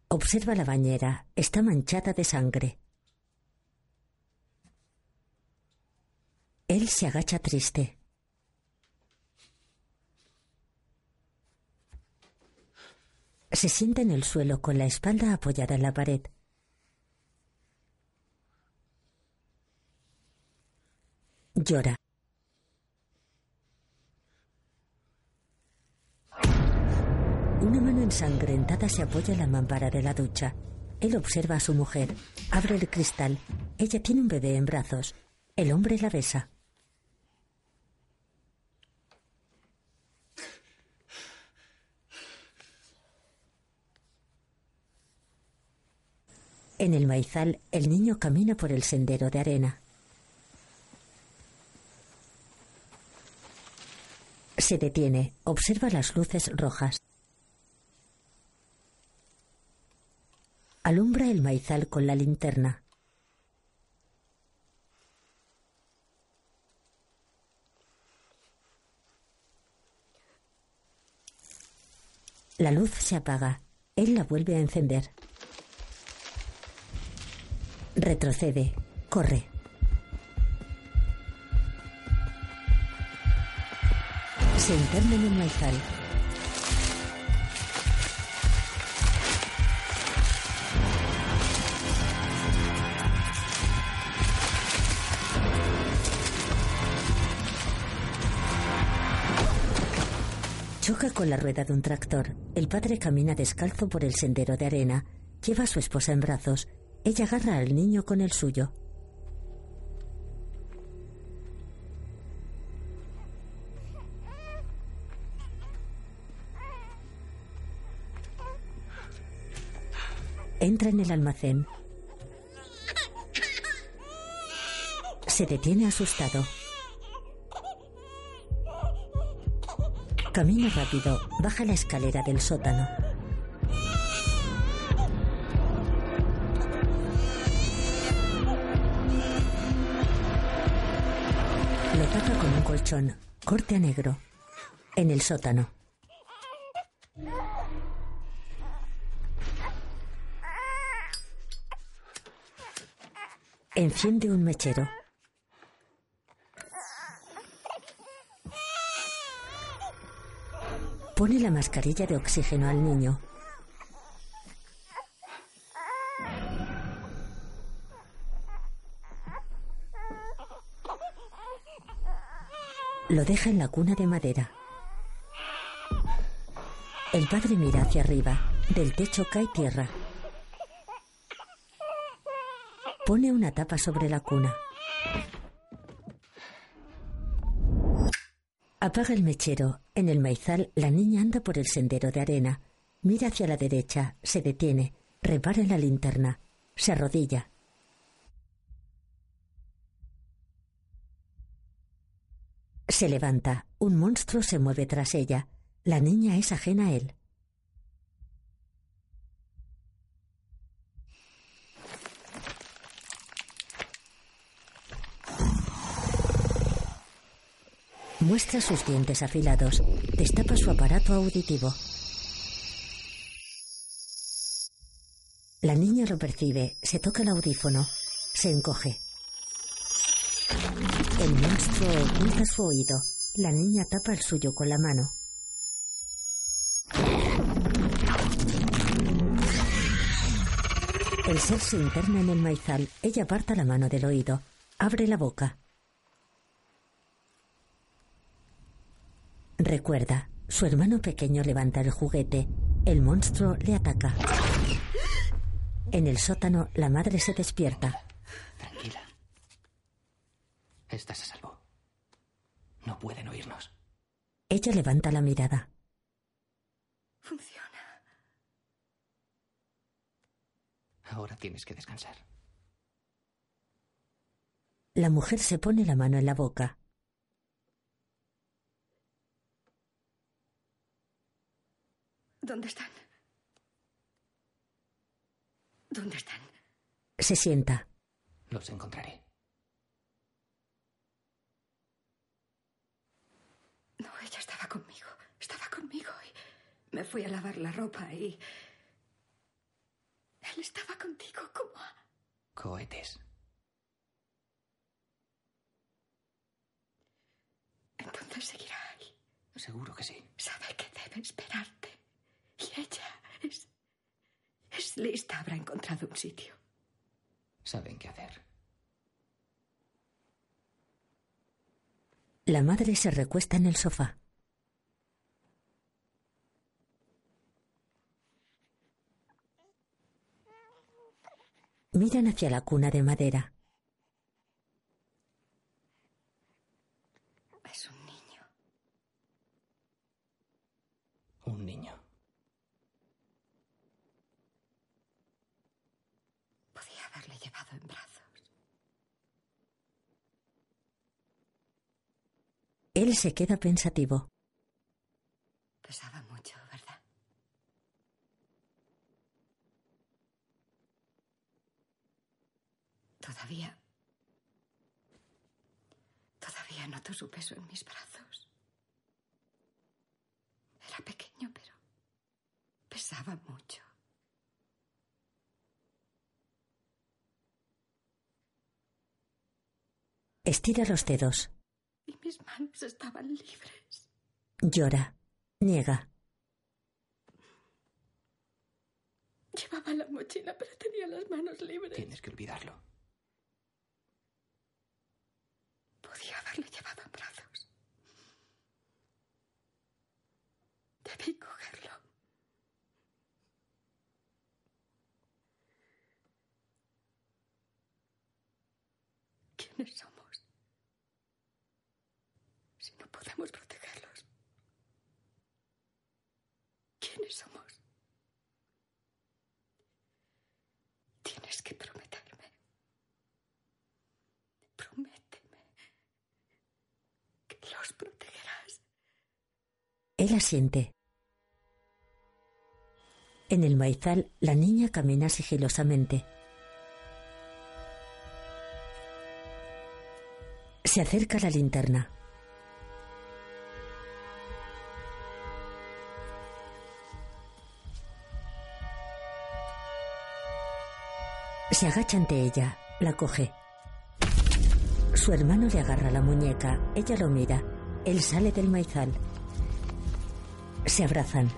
Observa la bañera. Está manchada de sangre. Él se agacha triste. Se sienta en el suelo con la espalda apoyada en la pared. Llora. Una mano ensangrentada se apoya en la mampara de la ducha. Él observa a su mujer. Abre el cristal. Ella tiene un bebé en brazos. El hombre la besa. En el maizal, el niño camina por el sendero de arena. Se detiene, observa las luces rojas. Alumbra el maizal con la linterna. La luz se apaga. Él la vuelve a encender. Retrocede. Corre. Se interna en el maizal. Choca con la rueda de un tractor. El padre camina descalzo por el sendero de arena. Lleva a su esposa en brazos. Ella agarra al niño con el suyo. Entra en el almacén. Se detiene asustado. Camina rápido, baja la escalera del sótano. Corte a negro. En el sótano. Enciende un mechero. Pone la mascarilla de oxígeno al niño. Lo deja en la cuna de madera. El padre mira hacia arriba. Del techo cae tierra. Pone una tapa sobre la cuna. Apaga el mechero. En el maizal, la niña anda por el sendero de arena. Mira hacia la derecha, se detiene, repara la linterna, se arrodilla. Se levanta. Un monstruo se mueve tras ella. La niña es ajena a él. Muestra sus dientes afilados. Destapa su aparato auditivo. La niña lo percibe. Se toca el audífono. Se encoge. Monstruo oculta su oído. La niña tapa el suyo con la mano. El ser se interna en el maizal. Ella aparta la mano del oído. Abre la boca. Recuerda, su hermano pequeño levanta el juguete. El monstruo le ataca. En el sótano, la madre se despierta. Tranquila. Estás a salvo. No pueden oírnos. Ella levanta la mirada. Funciona. Ahora tienes que descansar. La mujer se pone la mano en la boca. ¿Dónde están? ¿Dónde están? Se sienta. Los encontraré. Ella estaba conmigo. Estaba conmigo y me fui a lavar la ropa y... Él estaba contigo como. Cohetes. Entonces seguirá ahí. Seguro que sí. Sabe que debe esperarte. Y ella es... Es lista. Habrá encontrado un sitio. Saben qué hacer. La madre se recuesta en el sofá. Miran hacia la cuna de madera. Es un niño. Un niño. Podía haberle llevado en brazos. Él se queda pensativo. Pesaba mucho, ¿verdad? Todavía... Todavía noto su peso en mis brazos. Era pequeño, pero pesaba mucho. Estira los dedos. Mis manos estaban libres. Llora. Niega. Llevaba la mochila, pero tenía las manos libres. Tienes que olvidarlo. Podía haberlo llevado en brazos. Debí cogerlo. ¿Quiénes somos? Podemos protegerlos. ¿Quiénes somos? Tienes que prometerme. Prométeme que los protegerás. Él asiente. En el maizal, la niña camina sigilosamente. Se acerca la linterna. Se agacha ante ella, la coge. Su hermano le agarra la muñeca, ella lo mira. Él sale del maizal. Se abrazan.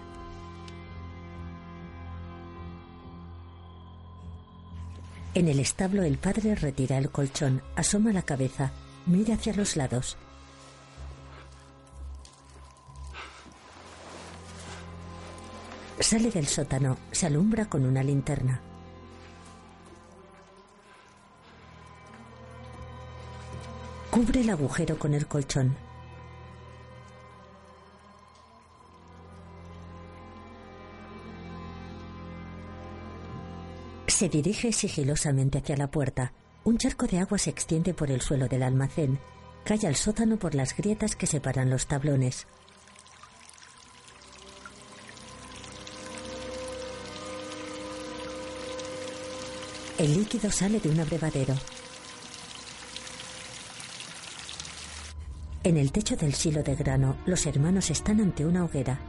En el establo el padre retira el colchón, asoma la cabeza, mira hacia los lados. Sale del sótano, se alumbra con una linterna. Cubre el agujero con el colchón. Se dirige sigilosamente hacia la puerta. Un charco de agua se extiende por el suelo del almacén. Cae al sótano por las grietas que separan los tablones. El líquido sale de un abrevadero. En el techo del silo de grano, los hermanos están ante una hoguera.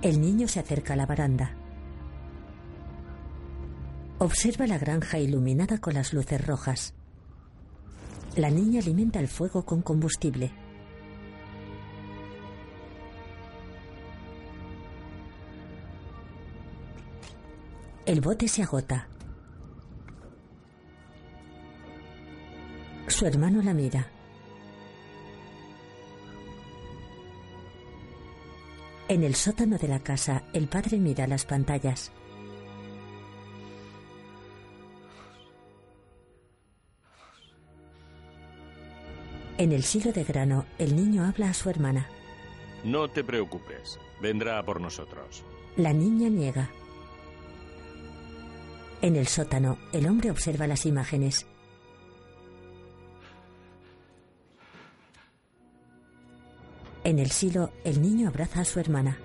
El niño se acerca a la baranda. Observa la granja iluminada con las luces rojas. La niña alimenta el fuego con combustible. El bote se agota. Su hermano la mira. En el sótano de la casa, el padre mira las pantallas. En el silo de grano, el niño habla a su hermana. No te preocupes. Vendrá a por nosotros. La niña niega. En el sótano, el hombre observa las imágenes. En el silo, el niño abraza a su hermana.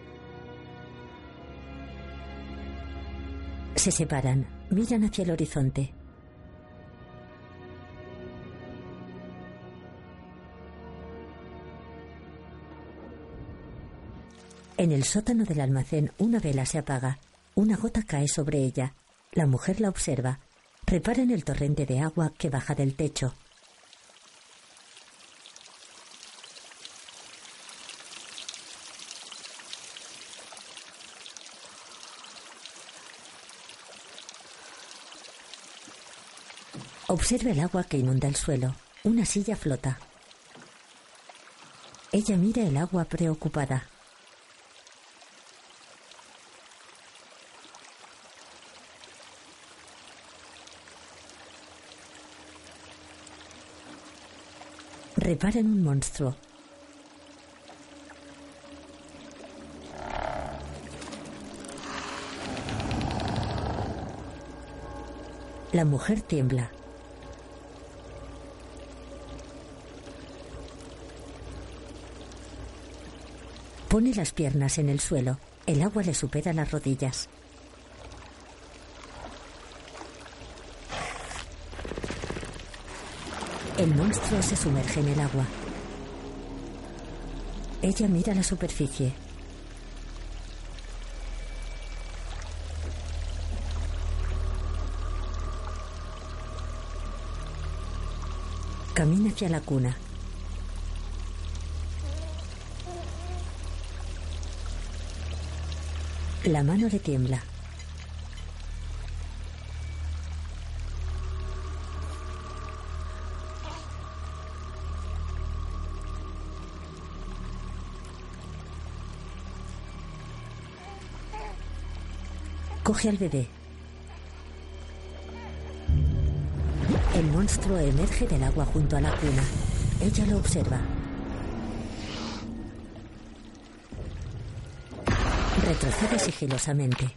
Se separan, miran hacia el horizonte. En el sótano del almacén, una vela se apaga. Una gota cae sobre ella. La mujer la observa. Repara en el torrente de agua que baja del techo. Observa el agua que inunda el suelo. Una silla flota. Ella mira el agua preocupada. Repara en un monstruo. La mujer tiembla. Pone las piernas en el suelo. El agua le supera las rodillas. El monstruo se sumerge en el agua. Ella mira la superficie. Camina hacia la cuna. La mano le tiembla. Coge al bebé. El monstruo emerge del agua junto a la cuna. Ella lo observa. Retrocede sigilosamente.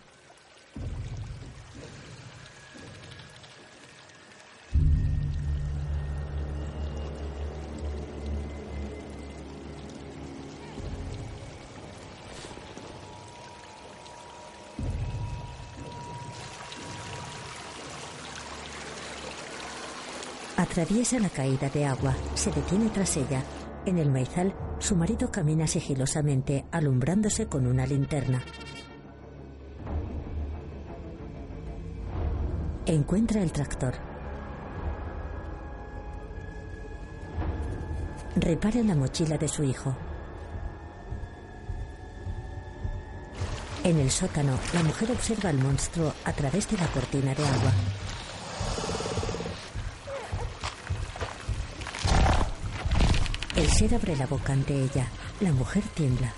Atraviesa la caída de agua, se detiene tras ella. En el maizal, su marido camina sigilosamente, alumbrándose con una linterna. Encuentra el tractor. Repara la mochila de su hijo. En el sótano, la mujer observa al monstruo a través de la cortina de agua. Abre la boca ante ella. La mujer tiembla.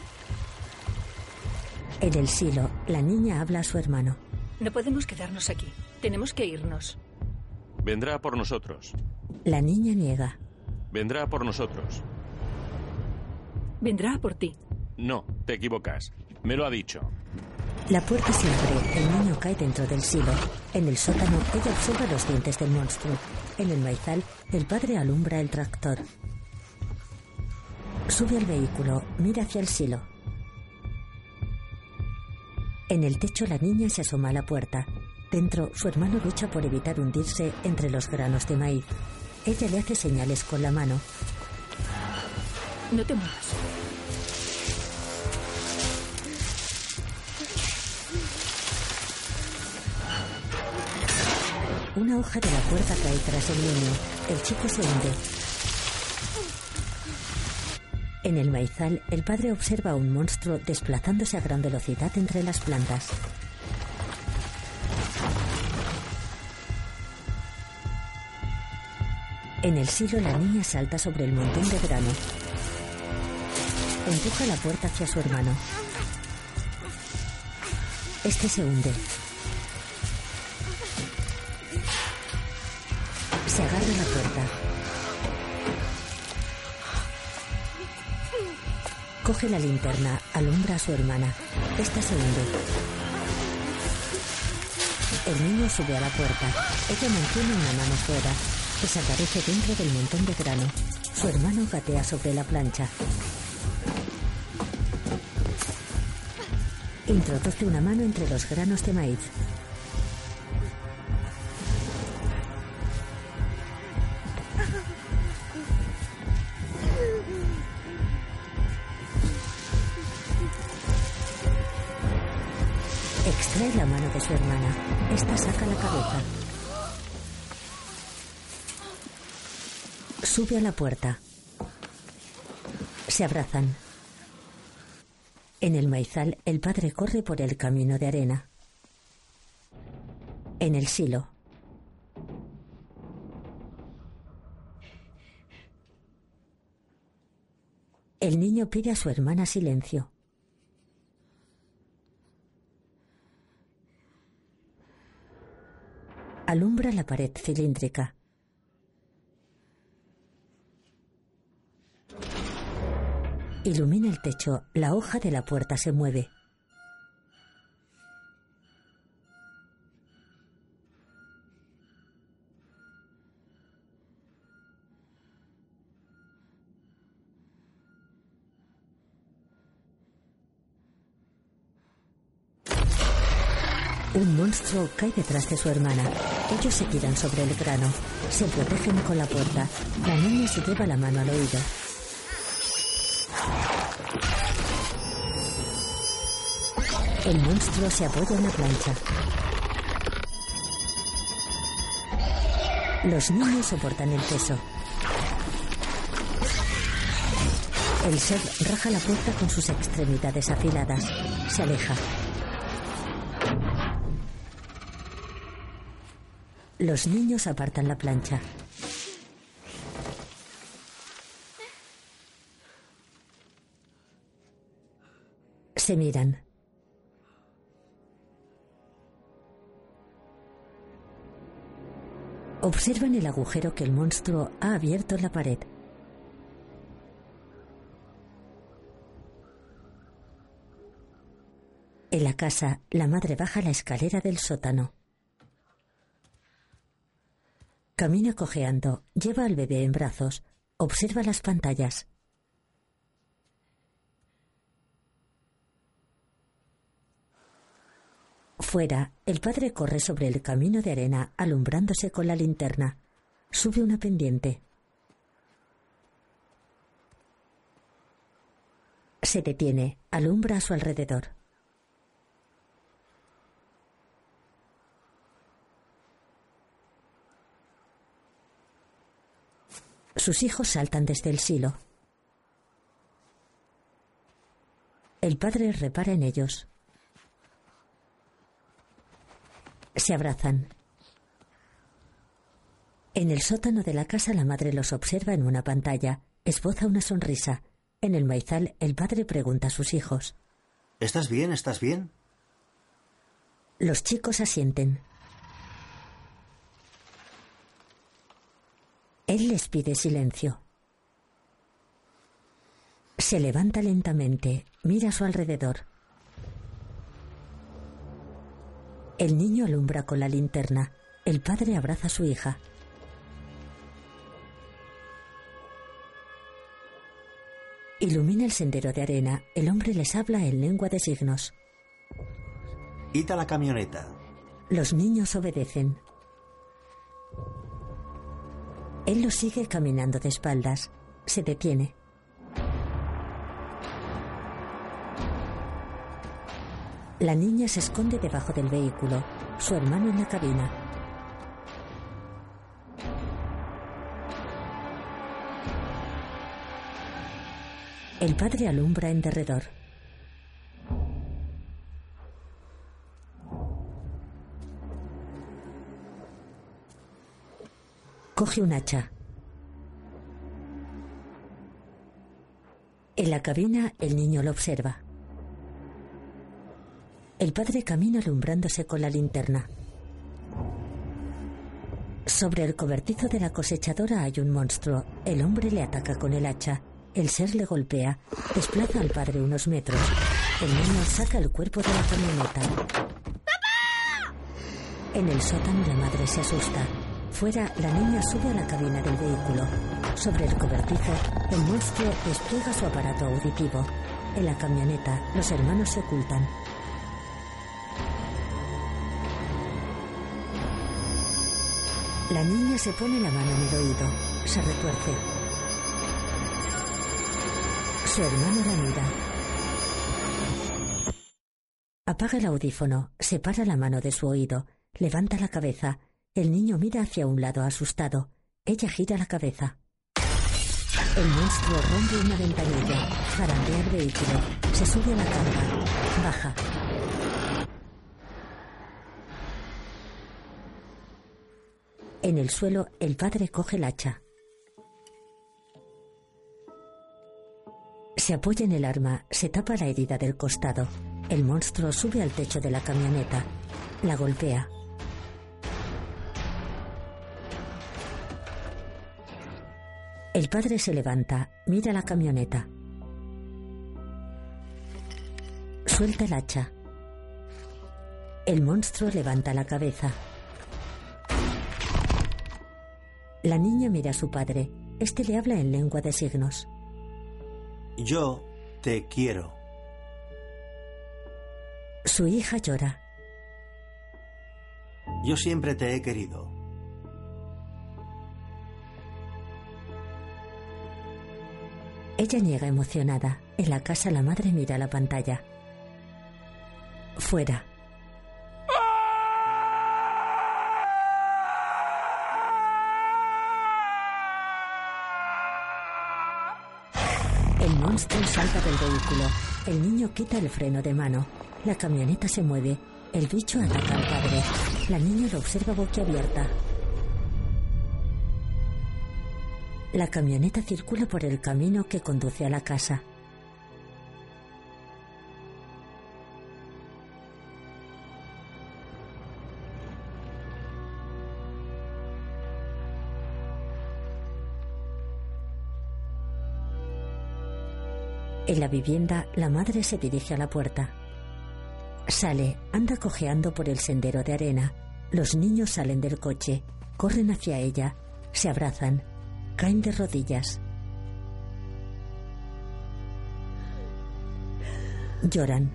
En el silo, la niña habla a su hermano. No podemos quedarnos aquí. Tenemos que irnos. Vendrá por nosotros. La niña niega. Vendrá por nosotros. Vendrá por ti. No, te equivocas. Me lo ha dicho. La puerta se abre. El niño cae dentro del silo. En el sótano, ella observa los dientes del monstruo. En el maizal, el padre alumbra el tractor. Sube al vehículo, mira hacia el silo. En el techo la niña se asoma a la puerta. Dentro, su hermano lucha por evitar hundirse entre los granos de maíz. Ella le hace señales con la mano. No te muevas. Una hoja de la puerta cae tras el niño. El chico se hunde. En el maizal, el padre observa a un monstruo desplazándose a gran velocidad entre las plantas. En el silo, la niña salta sobre el montón de grano. Empuja la puerta hacia su hermano. Este se hunde. Coge la linterna, alumbra a su hermana. Esta se hunde. El niño sube a la puerta. Ella mantiene una mano fuera. Desaparece dentro del montón de grano. Su hermano gatea sobre la plancha. Introduce una mano entre los granos de maíz. Esta saca la cabeza. Sube a la puerta. Se abrazan. En el maizal, el padre corre por el camino de arena. En el silo. El niño pide a su hermana silencio. Alumbra la pared cilíndrica. Ilumina el techo. La hoja de la puerta se mueve. Monstruo cae detrás de su hermana. Ellos se tiran sobre el grano. Se protegen con la puerta. La niña se lleva la mano al oído. El monstruo se apoya en la plancha. Los niños soportan el peso. El ser raja la puerta con sus extremidades afiladas. Se aleja. Los niños apartan la plancha. Se miran. Observan el agujero que el monstruo ha abierto en la pared. En la casa, la madre baja la escalera del sótano. Camina cojeando, lleva al bebé en brazos, observa las pantallas. Fuera, el padre corre sobre el camino de arena alumbrándose con la linterna. Sube una pendiente. Se detiene, alumbra a su alrededor. Sus hijos saltan desde el silo. El padre repara en ellos. Se abrazan. En el sótano de la casa la madre los observa en una pantalla. Esboza una sonrisa. En el maizal el padre pregunta a sus hijos. ¿Estás bien? ¿Estás bien? Los chicos asienten. Él les pide silencio. Se levanta lentamente, mira a su alrededor. El niño alumbra con la linterna. El padre abraza a su hija. Ilumina el sendero de arena. El hombre les habla en lengua de signos. Quita la camioneta. Los niños obedecen. Él lo sigue caminando de espaldas. Se detiene. La niña se esconde debajo del vehículo, su hermano en la cabina. El padre alumbra en derredor. Coge un hacha. En la cabina el niño lo observa. El padre camina alumbrándose con la linterna. Sobre el cobertizo de la cosechadora hay un monstruo. El hombre le ataca con el hacha. El ser le golpea. Desplaza al padre unos metros. El niño saca el cuerpo de la camioneta. ¡Papá! En el sótano la madre se asusta. Fuera, la niña sube a la cabina del vehículo. Sobre el cobertizo, el monstruo despliega su aparato auditivo. En la camioneta, los hermanos se ocultan. La niña se pone la mano en el oído. Se retuerce. Su hermano la mira. Apaga el audífono, separa la mano de su oído, levanta la cabeza. El niño mira hacia un lado asustado. Ella gira la cabeza. El monstruo rompe una ventanilla, zarandea el vehículo, se sube a la carga, baja. En el suelo, el padre coge el hacha. Se apoya en el arma, se tapa la herida del costado. El monstruo sube al techo de la camioneta. La golpea. El padre se levanta, mira la camioneta. Suelta el hacha. El monstruo levanta la cabeza. La niña mira a su padre. Este le habla en lengua de signos. Yo te quiero. Su hija llora. Yo siempre te he querido. Ella niega emocionada. En la casa la madre mira la pantalla. Fuera. El monstruo salta del vehículo. El niño quita el freno de mano. La camioneta se mueve. El bicho ataca al padre. La niña lo observa boquiabierta. La camioneta circula por el camino que conduce a la casa. En la vivienda, la madre se dirige a la puerta. Sale, anda cojeando por el sendero de arena. Los niños salen del coche, corren hacia ella, se abrazan, caen de rodillas. Lloran.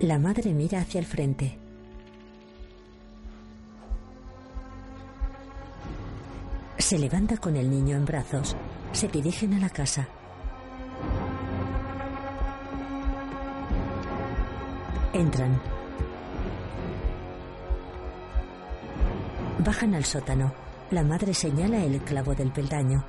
La madre mira hacia el frente. Se levanta con el niño en brazos. Se dirigen a la casa. Entran. Bajan al sótano. La madre señala el clavo del peldaño.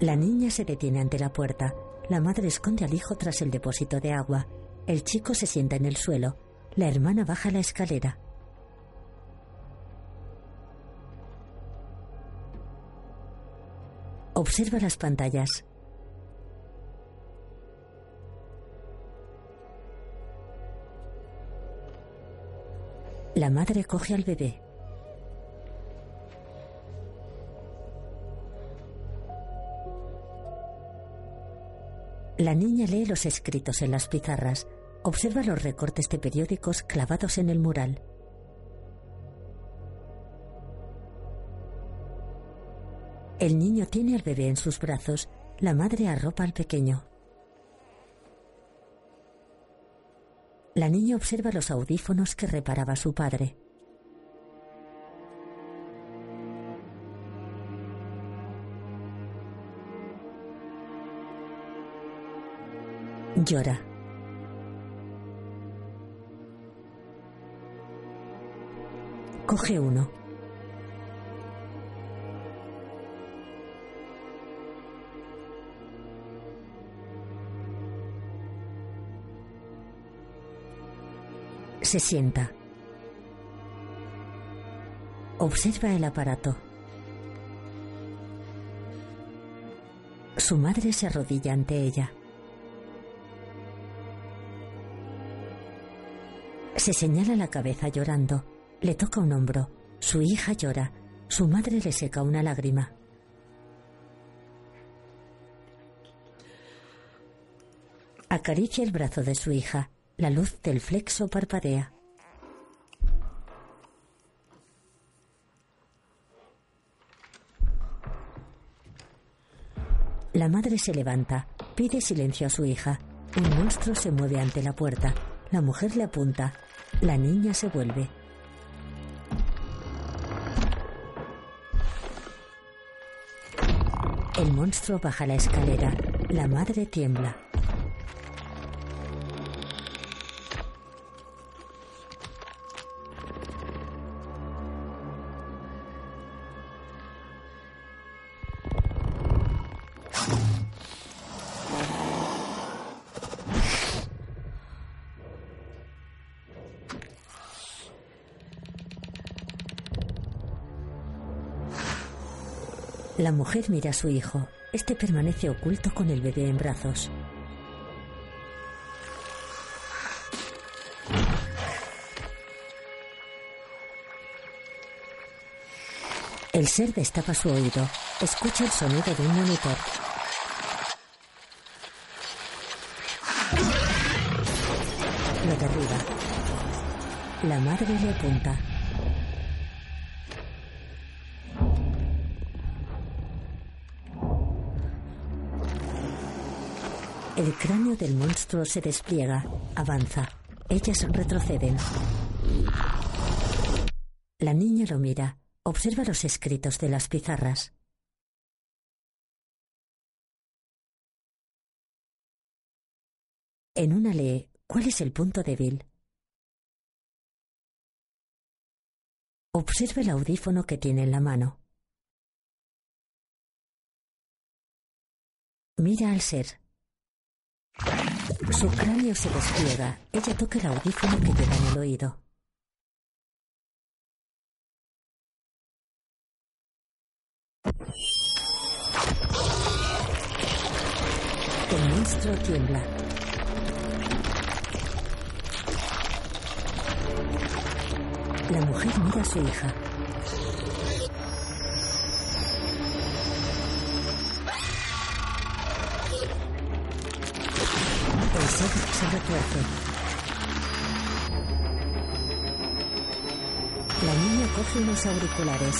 La niña se detiene ante la puerta. La madre esconde al hijo tras el depósito de agua. El chico se sienta en el suelo. La hermana baja la escalera. Observa las pantallas. La madre coge al bebé. La niña lee los escritos en las pizarras. Observa los recortes de periódicos clavados en el mural. El niño tiene al bebé en sus brazos. La madre arropa al pequeño. La niña observa los audífonos que reparaba su padre. Llora. Coge uno. Se sienta. Observa el aparato. Su madre se arrodilla ante ella. Se señala la cabeza llorando. Le toca un hombro. Su hija llora. Su madre le seca una lágrima. Acaricia el brazo de su hija. La luz del flexo parpadea. La madre se levanta, pide silencio a su hija. Un monstruo se mueve ante la puerta. La mujer le apunta. La niña se vuelve. El monstruo baja la escalera. La madre tiembla. La mujer mira a su hijo. Este permanece oculto con el bebé en brazos. El ser destapa su oído. Escucha el sonido de un monitor. Lo derriba. La madre le apunta. El cráneo del monstruo se despliega, avanza. Ellas retroceden. La niña lo mira, observa los escritos de las pizarras. En una lee, ¿cuál es el punto débil? Observa el audífono que tiene en la mano. Mira al ser. Su cráneo se despliega. Ella toca el audífono que lleva en el oído. El monstruo tiembla. La mujer mira a su hija. Se retuerce. La niña coge unos auriculares.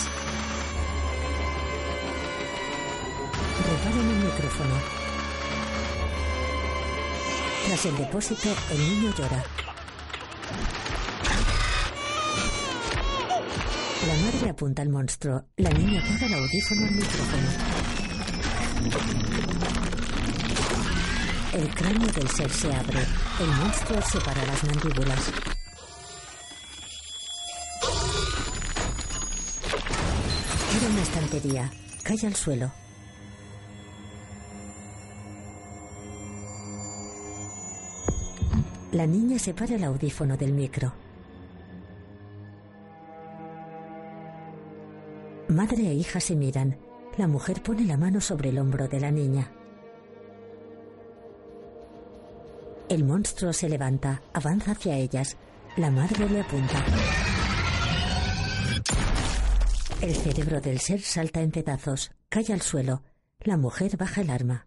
Reparan el micrófono. Tras el depósito, el niño llora. La madre apunta al monstruo. La niña pega el audífono al micrófono. El cráneo del ser se abre. El monstruo separa las mandíbulas. Era una estantería. Cae al suelo. La niña separa el audífono del micro. Madre e hija se miran. La mujer pone la mano sobre el hombro de la niña. El monstruo se levanta, avanza hacia ellas. La madre le apunta. El cerebro del ser salta en pedazos, cae al suelo. La mujer baja el arma.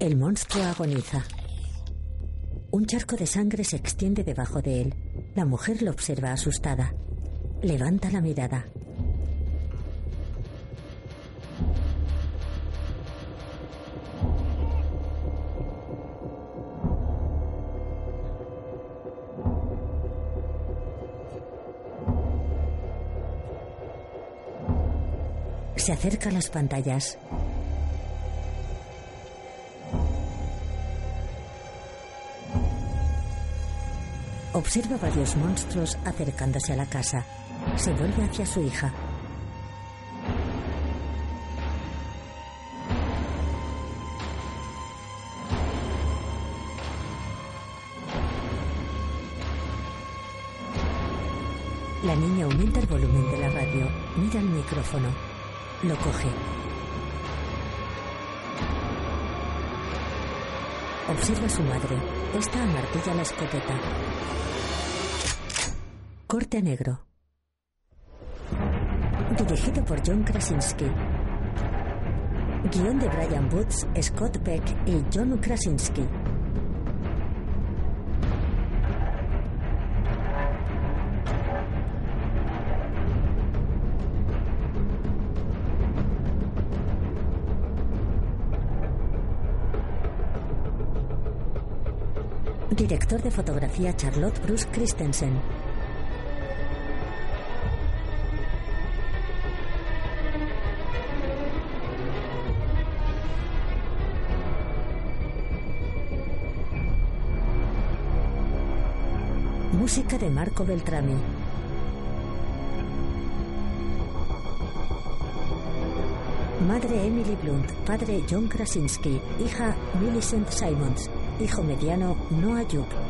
El monstruo agoniza. Un charco de sangre se extiende debajo de él. La mujer lo observa asustada. Levanta la mirada. Se acerca a las pantallas. Observa varios monstruos acercándose a la casa. Se vuelve hacia su hija. La niña aumenta el volumen de la radio. Mira el micrófono. Lo coge. Observa a su madre. Esta amartilla la escopeta. Corte negro. Dirigido por John Krasinski. Guión de Brian Boots, Scott Peck y John Krasinski. Director de fotografía Charlotte Bruce Christensen. Música de Marco Beltrami. Madre Emily Blunt, padre John Krasinski, hija Millicent Simons hijo mediano Noah Jupp.